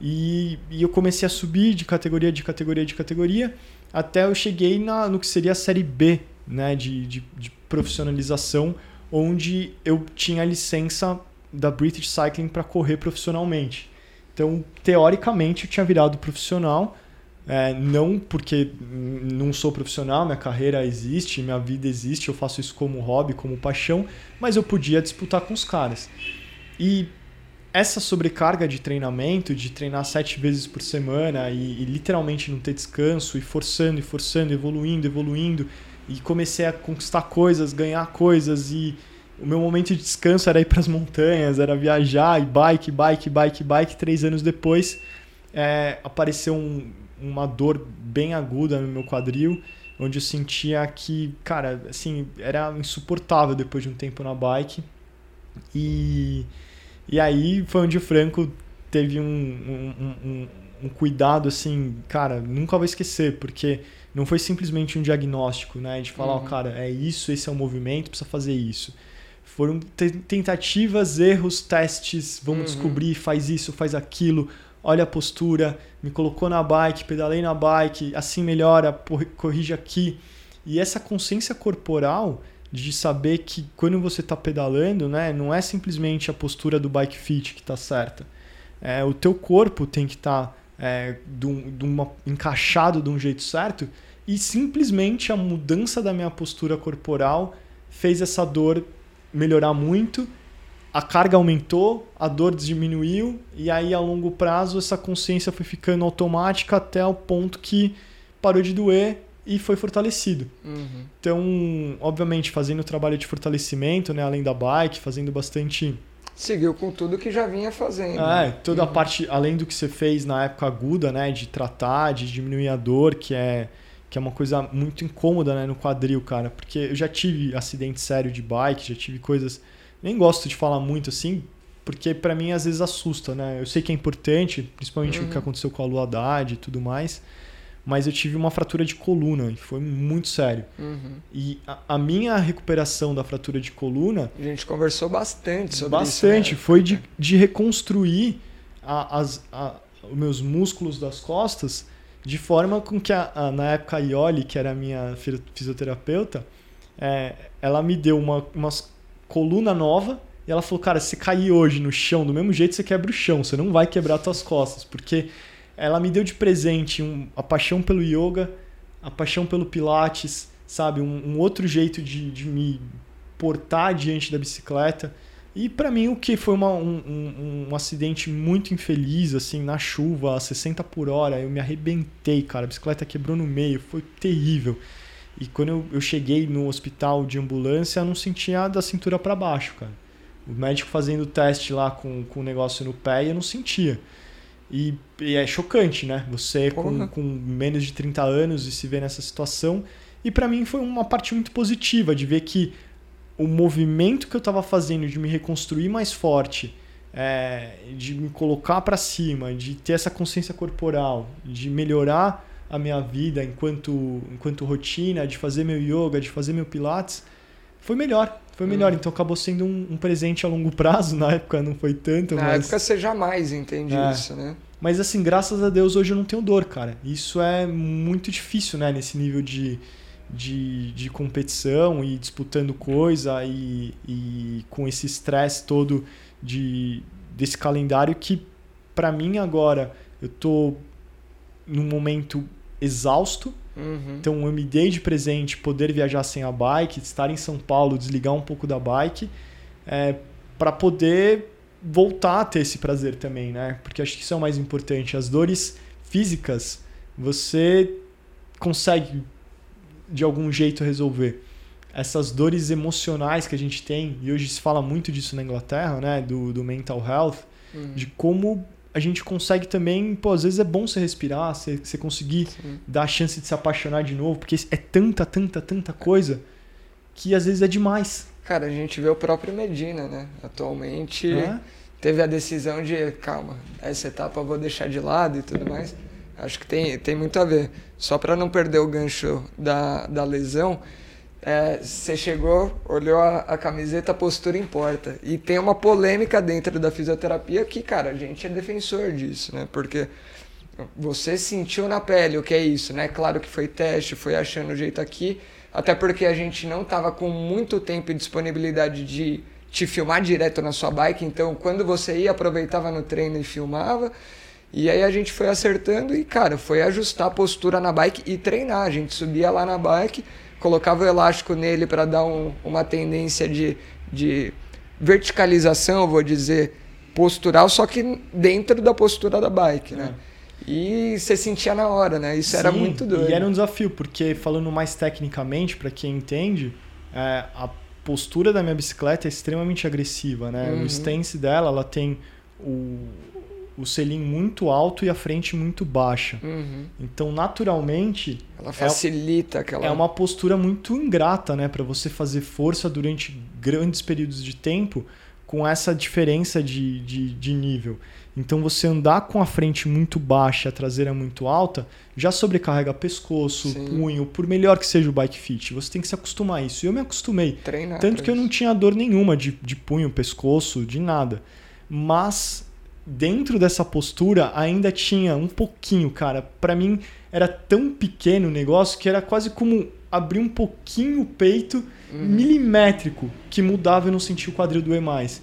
E, e, eu comecei a subir de categoria, de categoria, de categoria, até eu cheguei na, no que seria a série B né, de, de, de profissionalização, onde eu tinha a licença da British Cycling para correr profissionalmente. Então, teoricamente, eu tinha virado profissional é, não porque não sou profissional, minha carreira existe, minha vida existe, eu faço isso como hobby, como paixão, mas eu podia disputar com os caras. E essa sobrecarga de treinamento, de treinar sete vezes por semana e, e literalmente não ter descanso, e forçando, e forçando, evoluindo, evoluindo, e comecei a conquistar coisas, ganhar coisas, e o meu momento de descanso era ir para as montanhas, era viajar, e bike, bike, bike, bike. Três anos depois é, apareceu um uma dor bem aguda no meu quadril, onde eu sentia que, cara, assim, era insuportável depois de um tempo na bike. E, e aí foi onde o Franco teve um, um, um, um cuidado, assim, cara, nunca vou esquecer, porque não foi simplesmente um diagnóstico, né? De falar, uhum. oh, cara, é isso, esse é o movimento, precisa fazer isso. Foram tentativas, erros, testes, vamos uhum. descobrir, faz isso, faz aquilo, olha a postura, me colocou na bike, pedalei na bike, assim melhora, corrige aqui. E essa consciência corporal de saber que quando você está pedalando, né, não é simplesmente a postura do bike fit que está certa. É, o teu corpo tem que estar tá, é, encaixado de um jeito certo e simplesmente a mudança da minha postura corporal fez essa dor melhorar muito a carga aumentou, a dor diminuiu, e aí a longo prazo essa consciência foi ficando automática até o ponto que parou de doer e foi fortalecido. Uhum. Então, obviamente, fazendo o trabalho de fortalecimento, né, além da bike, fazendo bastante. Seguiu com tudo que já vinha fazendo. É, toda uhum. a parte, além do que você fez na época aguda, né, de tratar, de diminuir a dor, que é que é uma coisa muito incômoda, né, no quadril, cara, porque eu já tive acidente sério de bike, já tive coisas nem gosto de falar muito assim, porque para mim às vezes assusta, né? Eu sei que é importante, principalmente uhum. o que uhum. aconteceu com a Lua Haddad e tudo mais, mas eu tive uma fratura de coluna e foi muito sério. Uhum. E a, a, minha recuperação da fratura de coluna. A gente conversou bastante sobre bastante, isso. Bastante, né? foi de, de reconstruir a, as, a, os meus músculos das costas de forma com que a, na época a Ioli, que era a minha fisioterapeuta, é, ela me deu uma, umas coluna nova. E ela falou, cara, se cair hoje no chão, do mesmo jeito você quebra o chão, você não vai quebrar suas costas, porque ela me deu de presente um, a paixão pelo yoga, a paixão pelo pilates, sabe? Um, um outro jeito de, de, me portar diante da bicicleta. E para mim o que foi uma, um, um, acidente muito infeliz, assim, na chuva, a 60 por hora, eu me arrebentei, cara, a bicicleta quebrou no meio, foi terrível. E quando eu, eu cheguei no hospital de ambulância, eu não sentia da cintura para baixo, cara. O médico fazendo o teste lá com, com o negócio no pé e eu não sentia. E, e é chocante, né? Você com, com menos de 30 anos e se ver nessa situação. E pra mim foi uma parte muito positiva de ver que o movimento que eu tava fazendo de me reconstruir mais forte, é, de me colocar pra cima, de ter essa consciência corporal, de melhorar a minha vida enquanto, enquanto rotina, de fazer meu yoga, de fazer meu pilates, foi melhor. Foi melhor. Hum. Então acabou sendo um, um presente a longo prazo. <laughs> Na época não foi tanto, Na mas. época você jamais entende É. isso, né? Mas assim, graças a Deus hoje eu não tenho dor, cara. Isso é muito difícil, né? Nesse nível de, de, de competição e disputando coisa e, e com esse estresse todo de, desse calendário que, pra mim agora, eu tô num momento exausto. Uhum. Então eu me dei de presente poder viajar sem a bike, estar em São Paulo, desligar um pouco da bike, é, para poder voltar a ter esse prazer também, né? Porque acho que isso é o mais importante. As dores físicas você consegue de algum jeito resolver. Essas dores emocionais que a gente tem, e hoje se fala muito disso na Inglaterra, né? Do, do mental health, Uhum. de como a gente consegue também, pô, às vezes é bom você respirar, você, você conseguir Sim. dar a chance de se apaixonar de novo, porque é tanta, tanta, tanta coisa que às vezes é demais. Cara, a gente vê o próprio Medina, né? Atualmente né? teve a decisão de, calma, essa etapa eu vou deixar de lado e tudo mais. Acho que tem, tem muito a ver. Só para não perder o gancho da, da lesão, é, você chegou, olhou a, a camiseta, a postura importa. E tem uma polêmica dentro da fisioterapia que, cara, a gente é defensor disso, né? Porque você sentiu na pele o que é isso, né? Claro que foi teste, foi achando o jeito aqui, até porque a gente não tava com muito tempo e disponibilidade de te filmar direto na sua bike, então quando você ia, aproveitava no treino e filmava. E aí a gente foi acertando e, cara, foi ajustar a postura na bike e treinar. A gente subia lá na bike, colocava o elástico nele para dar um- uma tendência de, de verticalização, vou dizer, postural, só que dentro da postura da bike, né? E você sentia na hora, né? Isso era Sim, muito doido. E era um desafio, porque falando mais tecnicamente, para quem entende, é, a postura da minha bicicleta é extremamente agressiva, né? Uhum. O stance dela, ela tem o, o selim muito alto e a frente muito baixa. Uhum. Então, naturalmente, Ela facilita aquela. é uma postura muito ingrata, né, para você fazer força durante grandes períodos de tempo com essa diferença de, de, de nível. Então, você andar com a frente muito baixa, a traseira muito alta, já sobrecarrega pescoço, Sim. punho, por melhor que seja o bike fit. Você tem que se acostumar a isso. E eu me acostumei. treinar. Tanto que eu não isso. tinha dor nenhuma de, de punho, pescoço, de nada. Mas dentro dessa postura ainda tinha um pouquinho, cara. Pra mim era tão pequeno o negócio que era quase como abrir um pouquinho o peito Uhum. milimétrico que mudava e eu não sentia o quadril doer mais.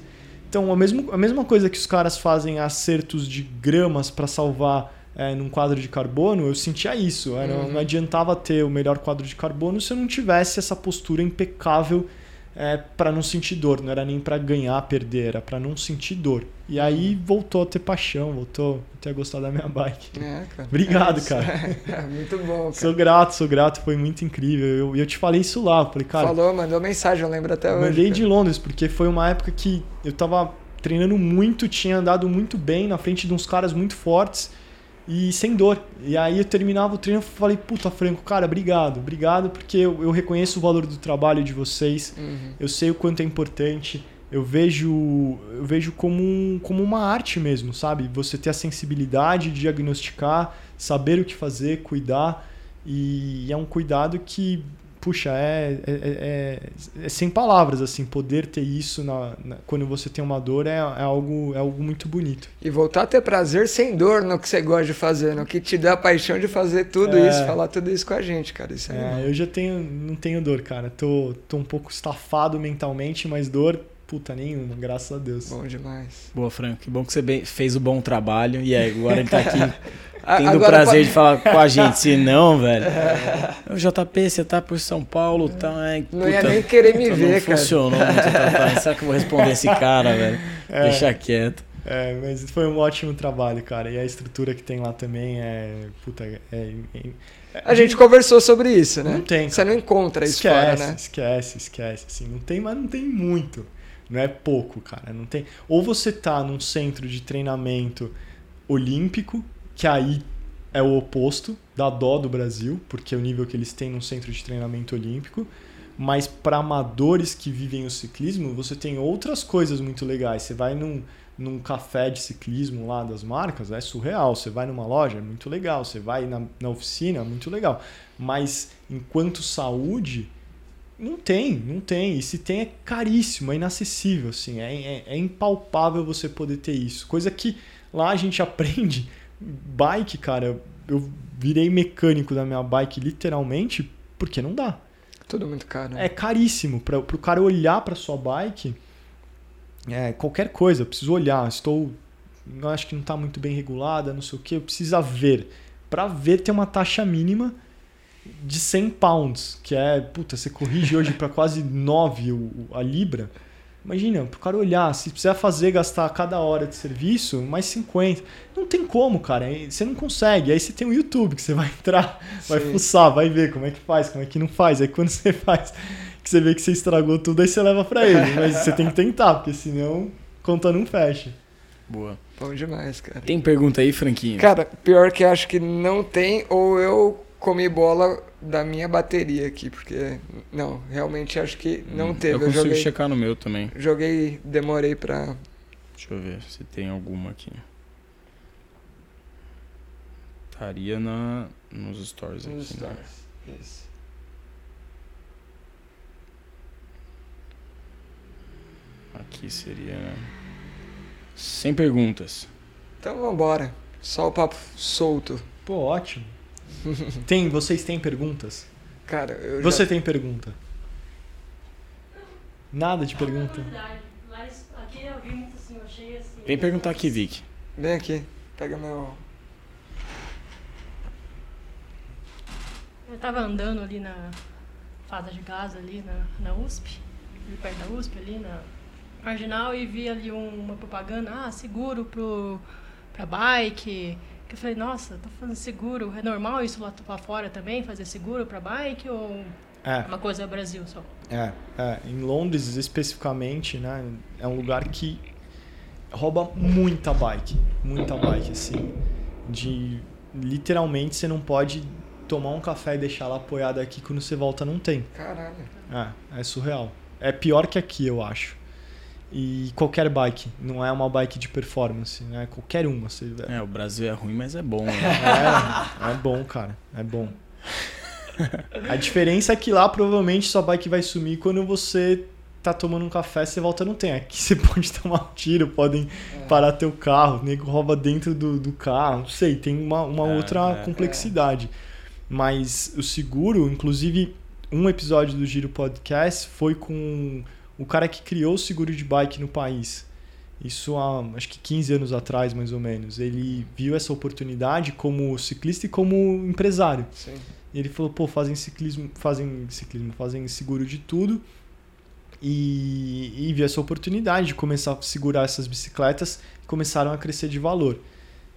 Então a, mesmo, a mesma coisa que os caras fazem acertos de gramas para salvar é, num quadro de carbono, eu sentia isso. Era- Uhum. Não adiantava ter o melhor quadro de carbono se eu não tivesse essa postura impecável é, para não sentir dor. Não era nem para ganhar, perder, era para não sentir dor. E aí voltou a ter paixão, voltou a ter gostado da minha bike. É, cara. Obrigado, É cara. <laughs> É, muito bom, cara. Sou grato, sou grato, foi muito incrível. E eu, eu te falei isso lá, falei, cara, Falou, mandou mensagem, eu lembro até hoje. Mandei cara. de Londres, porque foi uma época que eu tava treinando muito, tinha andado muito bem na frente de uns caras muito fortes e sem dor. E aí eu terminava o treino e falei, puta, Franco, cara, obrigado, obrigado, porque eu, eu reconheço o valor do trabalho de vocês, Uhum. eu sei o quanto é importante. Eu vejo, eu vejo como, um, como uma arte mesmo, sabe? Você ter a sensibilidade de diagnosticar, saber o que fazer, cuidar. E é um cuidado que, puxa, é, é, é- é sem palavras, assim. Poder ter isso na, na- quando você tem uma dor é, é algo, é algo muito bonito. E voltar a ter prazer sem dor no que você gosta de fazer, no que te dá a paixão de fazer tudo É. isso, falar tudo isso com a gente, cara. Isso é, É, eu já tenho, não tenho dor, cara. Tô, tô um pouco estafado mentalmente, mas dor, puta nenhuma, graças a Deus. bom demais. Boa, Franco. Que bom que você fez o bom trabalho. E aí, agora ele tá aqui A- <laughs> tendo o prazer pode- de falar com a <laughs> gente. Se não, velho. O JP, você tá por São Paulo, tá. É, Não ia puta, nem querer me não ver, cara. funcionou muito tratar. <laughs> Será que eu vou responder esse cara, velho? É. Deixa quieto. É, mas foi um ótimo trabalho, cara. E a estrutura que tem lá também é. Puta, é. é- A gente conversou sobre isso, né? Não tem. Você não encontra isso esquece, fora, né? esquece, esquece. Assim, não tem, mas não tem muito. Não é pouco, cara. Não tem. Ou você tá num centro de treinamento olímpico, que aí é o oposto da dó do Brasil, porque é o nível que eles têm no centro de treinamento olímpico. Mas para amadores que vivem o ciclismo, você tem outras coisas muito legais. Você vai num, num café de ciclismo lá das marcas, é surreal. Você vai numa loja, é muito legal. Você vai na, na oficina, é muito legal. Mas enquanto saúde, não tem, não tem. E se tem é caríssimo, é inacessível, assim. É, é, é impalpável você poder ter isso. Coisa que lá a gente <laughs> aprende. Bike, cara, eu virei mecânico da minha bike literalmente porque não dá. Tudo muito caro. Né? É caríssimo. Para o cara olhar para sua bike, é, qualquer coisa, eu preciso olhar. Estou. Eu acho que não está muito bem regulada, não sei o que. Eu preciso ver. Para ver, tem uma taxa mínima de 100 pounds, que é, puta, você corrige hoje para quase 9 a libra. Imagina, pro cara olhar, se precisar fazer, gastar cada hora de serviço, mais 50. Não tem como, cara. Você não consegue. Aí você tem o YouTube que você vai entrar, vai Sim. fuçar, vai ver como é que faz, como é que não faz. Aí quando <laughs> você faz, que você vê que você estragou tudo, aí você leva para ele. Mas você tem que tentar, porque senão conta não fecha. Boa. Bom demais, cara. Tem pergunta aí, Franquinho? Cara, pior que acho que não tem, ou eu comi bola da minha bateria aqui, porque não, realmente acho que não hum, teve. Eu consigo eu joguei, checar no meu também. Joguei, demorei pra. Deixa eu ver se tem alguma aqui. Estaria na, nos stories nos aqui. Nos né? stories, né? isso. Aqui seria. Sem perguntas. Então vambora. Só o papo solto. Pô, ótimo. <laughs> tem, vocês têm perguntas? Cara, eu Você já... tem pergunta? Nada de pergunta? Aqui eu vi muito assim, eu achei assim. Vem perguntar aqui, Vic. Vem aqui, pega meu. Eu tava andando ali na fada de gás ali na, na USP, ali perto da USP, ali na Marginal, e vi ali uma propaganda, ah, seguro pro, pra bike, que eu falei, nossa, tô fazendo seguro. É normal isso lá pra fora também, fazer seguro para bike ou é uma coisa do Brasil só? É, é, em Londres especificamente, né, é um lugar que rouba muita bike, muita bike, assim, de literalmente você não pode tomar um café e deixar lá apoiado aqui quando você volta não tem. Caralho. É, é surreal. É pior que aqui, eu acho. E qualquer bike, não é uma bike de performance, né? Qualquer uma. Você... É, o Brasil é ruim, mas é bom. Né? <laughs> É, é bom, cara. É bom. A diferença é que lá provavelmente sua bike vai sumir quando você tá tomando um café, você volta não tem. Aqui <laughs> você pode tomar um tiro, podem é. parar teu carro, o nego rouba dentro do, do carro, não sei, tem uma, uma é, outra é, complexidade. Mas o seguro, inclusive, um episódio do Giro Podcast foi com o cara que criou o seguro de bike no país. Isso há acho que 15 anos atrás, mais ou menos. Ele viu essa oportunidade como ciclista e como empresário. Sim. E ele falou, pô, fazem ciclismo, fazem ciclismo, fazem seguro de tudo. E, e viu essa oportunidade de começar a segurar essas bicicletas e começaram a crescer de valor.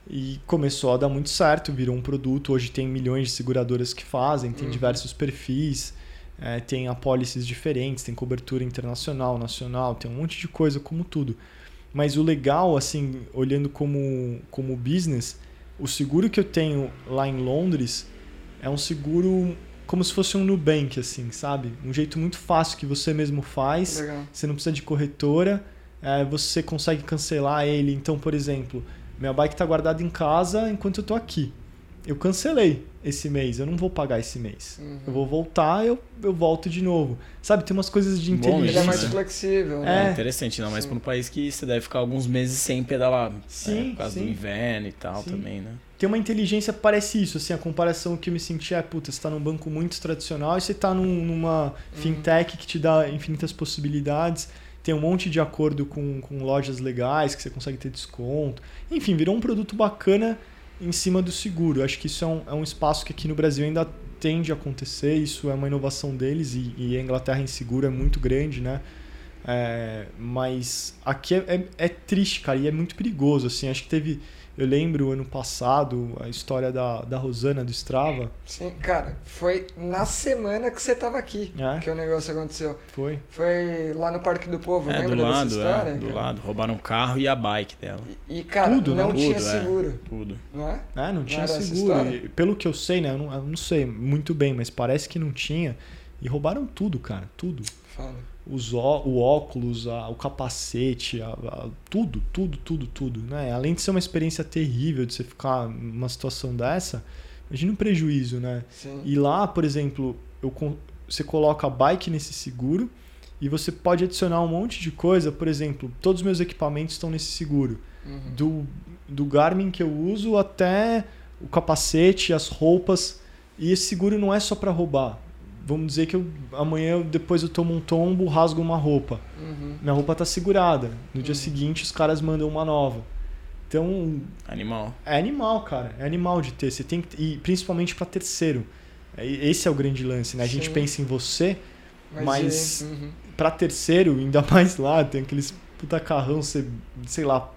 E começou a dar muito certo, virou um produto. Hoje tem milhões de seguradoras que fazem, tem uhum. diversos perfis é, tem apólices diferentes, tem cobertura internacional, nacional, tem um monte de coisa como tudo. Mas o legal, assim, olhando como, como business, o seguro que eu tenho lá em Londres é um seguro como se fosse um Nubank, assim, sabe? Um jeito muito fácil que você mesmo faz. Legal. Você não precisa de corretora, é, você consegue cancelar ele. Então, por exemplo, minha bike está guardada em casa enquanto eu estou aqui eu cancelei esse mês, eu não vou pagar esse mês. Uhum. Eu vou voltar, eu, eu volto de novo. Sabe, tem umas coisas de inteligência. Ele é mais flexível, né? É, interessante, não, mas para um país que você deve ficar alguns meses sem pedalar. Sim. Né? Por causa sim. do inverno e tal sim. também, né? Tem uma inteligência parece isso, assim, a comparação que eu me senti é, puta, você tá num banco muito tradicional e você tá num, numa uhum. fintech que te dá infinitas possibilidades tem um monte de acordo com, com lojas legais que você consegue ter desconto. Enfim, virou um produto bacana em cima do seguro. Acho que isso é um, é um espaço que aqui no Brasil ainda tende a acontecer, isso é uma inovação deles e, e a Inglaterra em seguro é muito grande, né? É, mas aqui é, é, é, triste, cara, e é muito perigoso, assim. Acho que teve... Eu lembro ano passado a história da, da Rosana do Strava. Sim, cara, foi na semana que você tava aqui É? que o negócio aconteceu. Foi. Foi lá no Parque do Povo, É, lembra do lado, dessa história? é, do cara? lado. Roubaram o carro e a bike dela. E, e, cara, Tudo, não né? tinha Tudo, é. seguro, Tudo. não é? É, não tinha seguro. E pelo que eu sei, né? Eu não, eu não sei muito bem, mas parece que não tinha. E roubaram tudo, cara. Tudo. Fala. Os o óculos, a- o capacete, a- a- tudo, tudo, tudo, tudo. Né? Além de ser uma experiência terrível de você ficar numa situação dessa, imagina um prejuízo, né? Sim. E lá, por exemplo, eu você coloca a bike nesse seguro e você pode adicionar um monte de coisa. Por exemplo, todos os meus equipamentos estão nesse seguro. Uhum. Do, do Garmin que eu uso até o capacete, as roupas. E esse seguro não é só para roubar. Vamos dizer que eu, amanhã, depois eu tomo um tombo, rasgo uma roupa. Uhum. Minha roupa tá segurada. No dia Uhum. seguinte, os caras mandam uma nova. Então, Animal. é animal, cara. É animal de ter. Você tem que, e principalmente para terceiro. É- Esse é o grande lance, né? A gente Sim. pensa em você, Mas- e- uhum. para terceiro, ainda <laughs> mais lá, tem aqueles puta carrão, você, sei lá,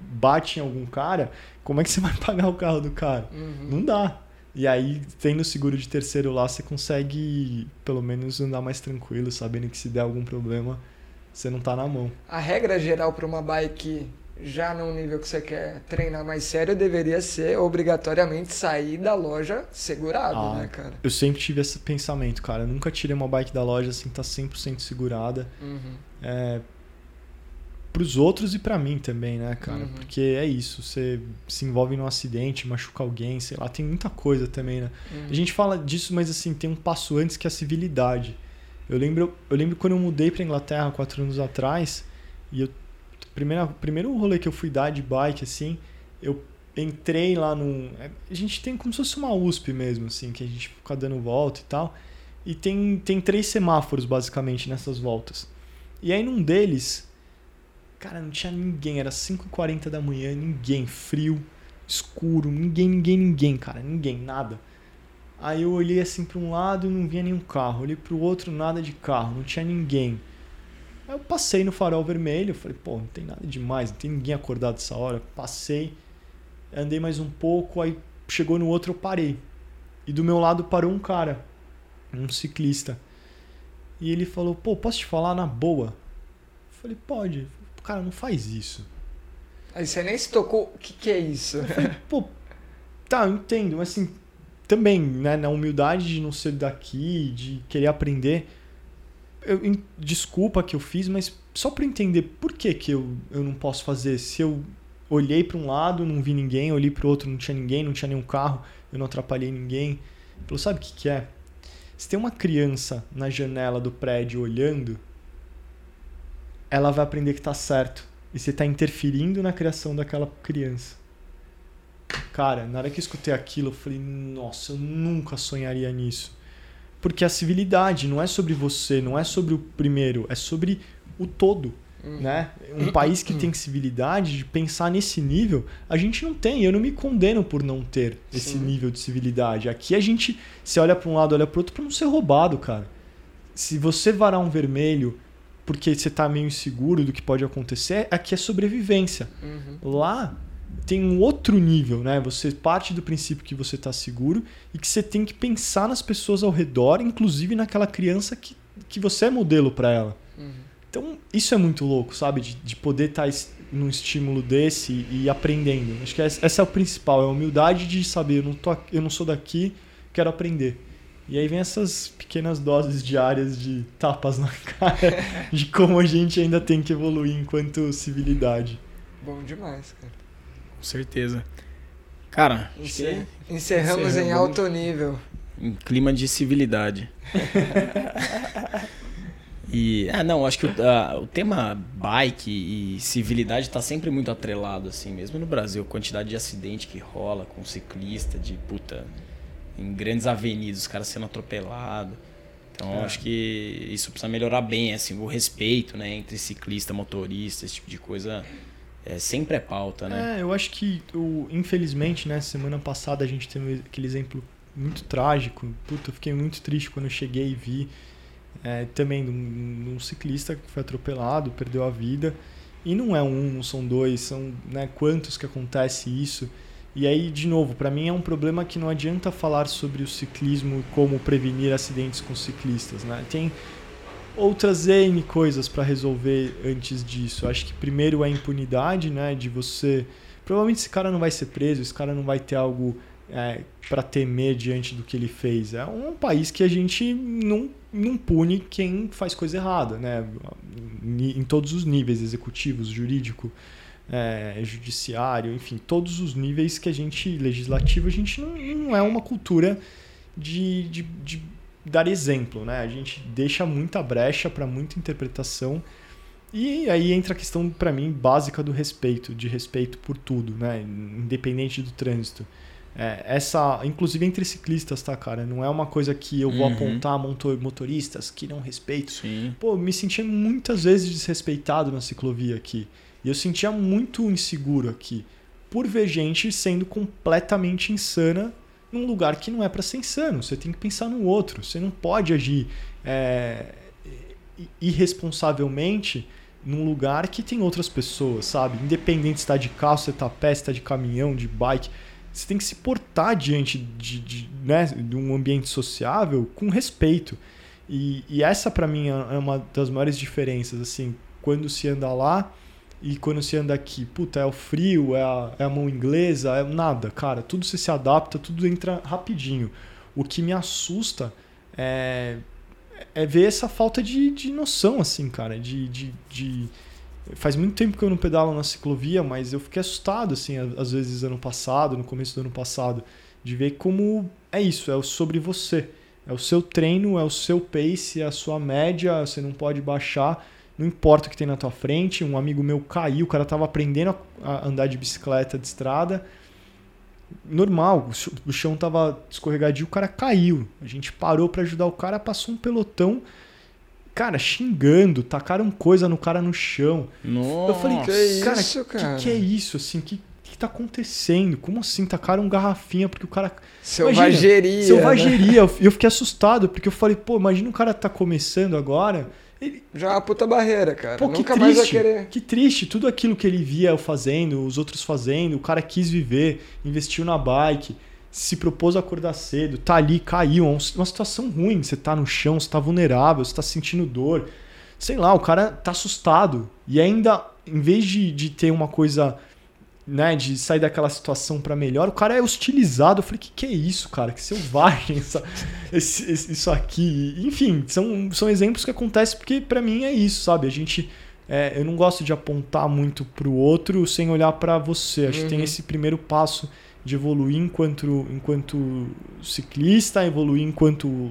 bate em algum cara, como é que você vai <laughs> pagar o carro do cara? Uhum. Não dá. E aí, tendo seguro de terceiro lá, você consegue pelo menos andar mais tranquilo, sabendo que se der algum problema, você não tá na mão. A regra geral para uma bike já num nível que você quer treinar mais sério deveria ser obrigatoriamente sair da loja segurado, Ah. né, cara? Eu sempre tive esse pensamento, cara. Eu nunca tirei uma bike da loja assim, tá 100% segurada. Uhum. É, pros outros e pra mim também, né, cara? Uhum. Porque é isso, você se envolve num acidente, machuca alguém, sei lá, tem muita coisa também, né? Uhum. A gente fala disso, mas assim, tem um passo antes que é a civilidade. Eu lembro, eu lembro quando eu mudei pra Inglaterra quatro anos atrás, e eu. Primeira, primeiro rolê que eu fui dar de bike, assim, eu entrei lá num. é, A gente tem como se fosse uma USP mesmo, assim, que a gente fica dando volta e tal. E tem, tem três semáforos, basicamente, nessas voltas. E aí num deles, cara, não tinha ninguém, era 5h40 da manhã, ninguém, frio, escuro, ninguém, ninguém, ninguém, cara, ninguém, nada. Aí eu olhei assim para um lado e não via nenhum carro, olhei para o outro, nada de carro, não tinha ninguém. Aí eu passei no farol vermelho, falei, pô, não tem nada demais, não tem ninguém acordado essa hora. Passei, andei mais um pouco, aí chegou no outro, eu parei. E do meu lado parou um cara, um ciclista. E ele falou, pô, posso te falar na boa? Eu falei, pode. Cara, não faz isso. Aí você nem se tocou, o que, que é isso? Pô, tá, eu entendo, mas assim, também, né, na humildade de não ser daqui, de querer aprender, eu, em- desculpa que eu fiz, mas só pra entender por que que eu, eu não posso fazer, se eu olhei pra um lado, não vi ninguém, olhei pro outro, não tinha ninguém, não tinha nenhum carro, eu não atrapalhei ninguém. Ele falou, sabe o que que é? Se tem uma criança na janela do prédio olhando, ela vai aprender que tá certo. E você tá interferindo na criação daquela criança. Cara, na hora que eu escutei aquilo, eu falei, nossa, eu nunca sonharia nisso. Porque a civilidade não é sobre você, não é sobre o primeiro, é sobre o todo, Hum. né? Um país que <clears throat> tem civilidade, de pensar nesse nível, a gente não tem. Eu não me condeno por não ter esse Sim. nível de civilidade. Aqui a gente, se olha para um lado, olha para outro, para não ser roubado, cara. Se você varar um vermelho porque você tá meio inseguro do que pode acontecer, aqui é sobrevivência. Uhum. Lá tem um outro nível, né? Você parte do princípio que você está seguro e que você tem que pensar nas pessoas ao redor, inclusive naquela criança que, que você é modelo para ela. Uhum. Então, isso é muito louco, sabe? De, de poder estar num estímulo desse e, e aprendendo. Acho que essa é o principal, é a humildade de saber, eu não, tô, eu não sou daqui, quero aprender. E aí vem essas pequenas doses diárias de tapas na <laughs> cara de como a gente ainda tem que evoluir enquanto civilidade. Bom demais, cara. Com certeza. Cara, que Encer- Encerramos em Encerramos. alto nível. em clima de civilidade. <laughs> e, ah, não, acho que o, ah, o tema bike e civilidade está sempre muito atrelado, assim, mesmo no Brasil. A quantidade de acidente que rola com ciclista, de puta, em grandes avenidas, os caras sendo atropelados. Então, É. acho que isso precisa melhorar bem, assim, o respeito, né, entre ciclista, motorista, esse tipo de coisa. É, sempre é pauta, né? É, eu acho que, o, infelizmente, né, semana passada a gente teve aquele exemplo muito trágico. Puta, eu fiquei muito triste quando eu cheguei e vi é, também de um, um ciclista que foi atropelado, perdeu a vida. E não é um, não são dois, são né, quantos que acontece isso. E aí, de novo, para mim é um problema que não adianta falar sobre o ciclismo e como prevenir acidentes com ciclistas. Né? Tem outras N coisas para resolver antes disso. Acho que primeiro é a impunidade, né? De você. Provavelmente esse cara não vai ser preso, esse cara não vai ter algo é, para temer diante do que ele fez. É um país que a gente não, não pune quem faz coisa errada, né? Em todos os níveis, executivos, jurídico, é, judiciário, enfim, todos os níveis que a gente, legislativo, a gente não, não é uma cultura de, de, de dar exemplo, né? A gente deixa muita brecha para muita interpretação. E aí entra a questão, para mim, básica do respeito, de respeito por tudo, né? Independente do trânsito. É, essa, inclusive entre ciclistas, tá, cara? Não é uma coisa que eu vou uhum. apontar motoristas que não respeitam. Sim. Pô, me sentia muitas vezes desrespeitado na ciclovia aqui. E eu sentia muito inseguro aqui. Por ver gente sendo completamente insana num lugar que não é para ser insano. Você tem que pensar no outro. Você não pode agir é, irresponsavelmente num lugar que tem outras pessoas, sabe? Independente se está de carro, se está a pé, se está de caminhão, de bike. Você tem que se portar diante de, de, né, de um ambiente sociável com respeito. E, e essa, para mim, é uma das maiores diferenças. Assim, quando se anda lá e quando você anda aqui, puta, é o frio, é a, é a mão inglesa, é nada, cara. Tudo você se adapta, tudo entra rapidinho. O que me assusta é, é ver essa falta de, de noção, assim, cara. De, de, de, Faz muito tempo que eu não pedalo na ciclovia, mas eu fiquei assustado, assim, às vezes ano passado, no começo do ano passado, de ver como é isso, é sobre você. É o seu treino, é o seu pace, é a sua média, você não pode baixar não importa o que tem na tua frente. Um amigo meu caiu, o cara tava aprendendo a andar de bicicleta de estrada. Normal, o chão tava escorregadio, o cara caiu. A gente parou para ajudar o cara, passou um pelotão, cara, xingando, tacaram coisa no cara no chão. Nossa, eu falei, que cara, o que, que, é isso? Assim, que, que tá acontecendo? Como assim? Tacaram garrafinha porque o cara. Selvageria. selvageria. Né? Eu fiquei assustado, porque eu falei, pô, imagina o cara tá começando agora ele... Já é uma puta barreira, cara. Pô, Nunca triste, mais vai querer. Que triste. Tudo aquilo que ele via eu fazendo, os outros fazendo, o cara quis viver, investiu na bike, se propôs a acordar cedo, tá ali, caiu. É uma situação ruim. Você tá no chão, você tá vulnerável, você tá sentindo dor. Sei lá, o cara tá assustado. E ainda, em vez de, de ter uma coisa né, de sair daquela situação para melhor, o cara é hostilizado. Eu falei, que que é isso, cara? Que selvagem essa, esse, isso aqui. Enfim, são, são exemplos que acontecem porque para mim é isso, sabe? A gente é, eu não gosto de apontar muito pro outro sem olhar para você. Acho uhum. que tem uhum. esse primeiro passo de evoluir enquanto, enquanto ciclista, evoluir enquanto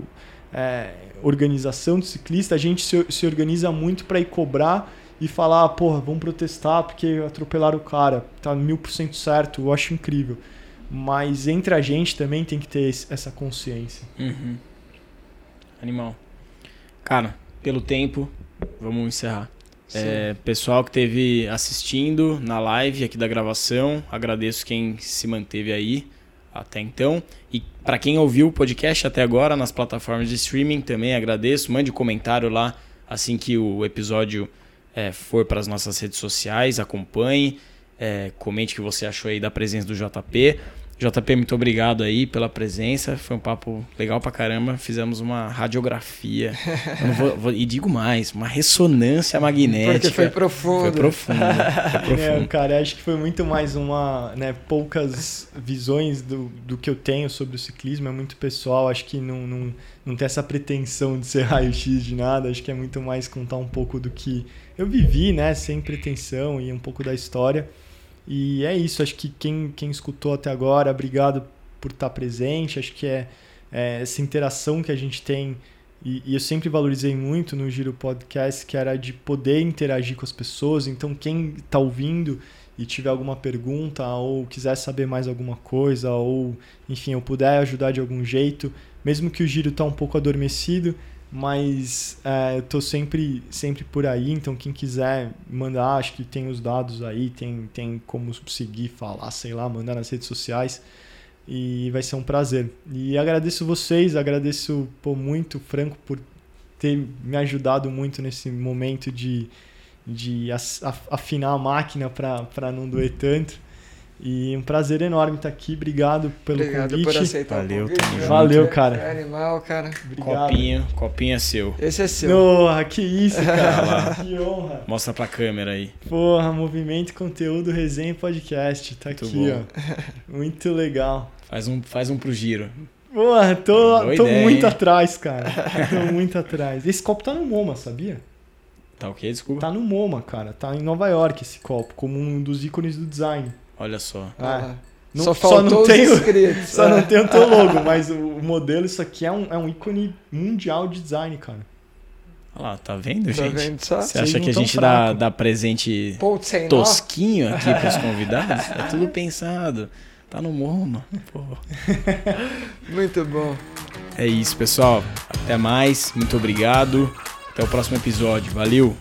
é, organização de ciclista. A gente se, se organiza muito para ir cobrar e falar, porra, vamos protestar porque atropelaram o cara, tá mil por cento certo, eu acho incrível. Mas entre a gente também tem que ter essa consciência. Uhum. Animal. Cara, pelo tempo, vamos encerrar. É, pessoal que teve assistindo na live aqui da gravação, agradeço quem se manteve aí até então. E para quem ouviu o podcast até agora nas plataformas de streaming, também agradeço. Mande um comentário lá assim que o episódio é, for para as nossas redes sociais, acompanhe, é, comente o que você achou aí da presença do JP. JP, muito obrigado aí pela presença. Foi um papo legal pra caramba. Fizemos uma radiografia. <laughs> Vou, vou, e digo mais, uma ressonância magnética. Porque foi profundo. Foi profundo. Foi <laughs> profundo. É, cara, acho que foi muito mais uma. Né, poucas visões do, do que eu tenho sobre o ciclismo. É muito pessoal. Acho que não, não, não tem essa pretensão de ser <laughs> raio-x de nada. Acho que é muito mais contar um pouco do que eu vivi, né? Sem pretensão e um pouco da história. E é isso, acho que quem, quem escutou até agora, obrigado por estar presente. Acho que é, é essa interação que a gente tem, e, e, eu sempre valorizei muito no Giro Podcast, que era de poder interagir com as pessoas. Então, quem está ouvindo e tiver alguma pergunta, ou quiser saber mais alguma coisa, ou enfim, eu puder ajudar de algum jeito, mesmo que o Giro está um pouco adormecido, mas é, eu tô sempre, sempre por aí, então quem quiser mandar, acho que tem os dados aí, tem, tem como seguir, falar, sei lá, mandar nas redes sociais e vai ser um prazer. E agradeço vocês, agradeço pô, muito, Franco, por ter me ajudado muito nesse momento de, de afinar a máquina para não doer tanto. E um prazer enorme estar aqui. Obrigado pelo Obrigado convite. por aceitar Valeu, o convite. junto. Valeu, cara. É animal, cara. Obrigado. Copinho, copinho é seu. Esse é seu. Porra, que isso, <laughs> cara. que honra. Mostra pra câmera aí. Porra, movimento, conteúdo, resenha e podcast. Tá Muito aqui, bom. ó. Muito legal. Faz um, faz um pro giro. Porra, tô, Boa tô ideia, muito hein? atrás, cara. tô muito atrás. Esse copo tá no MoMA, sabia? Tá ok? Desculpa. Tá no MoMA, cara. Tá em Nova York esse copo, como um dos ícones do design. Olha só. Ah. Não- só só faltou não tenho- inscritos. Só É. não tem o teu <laughs> logo, mas o, o modelo, isso aqui é um, é um ícone mundial de design, cara. Olha lá, tá vendo, Tá gente? vendo só? Você acha que a gente dá, fraco. dá presente Ponto sem nó. tosquinho aqui pros <laughs> convidados? É tudo pensado. Tá no MoMA. Pô. <laughs> Muito bom. É isso, pessoal. Até mais. Muito obrigado. Até o próximo episódio. Valeu!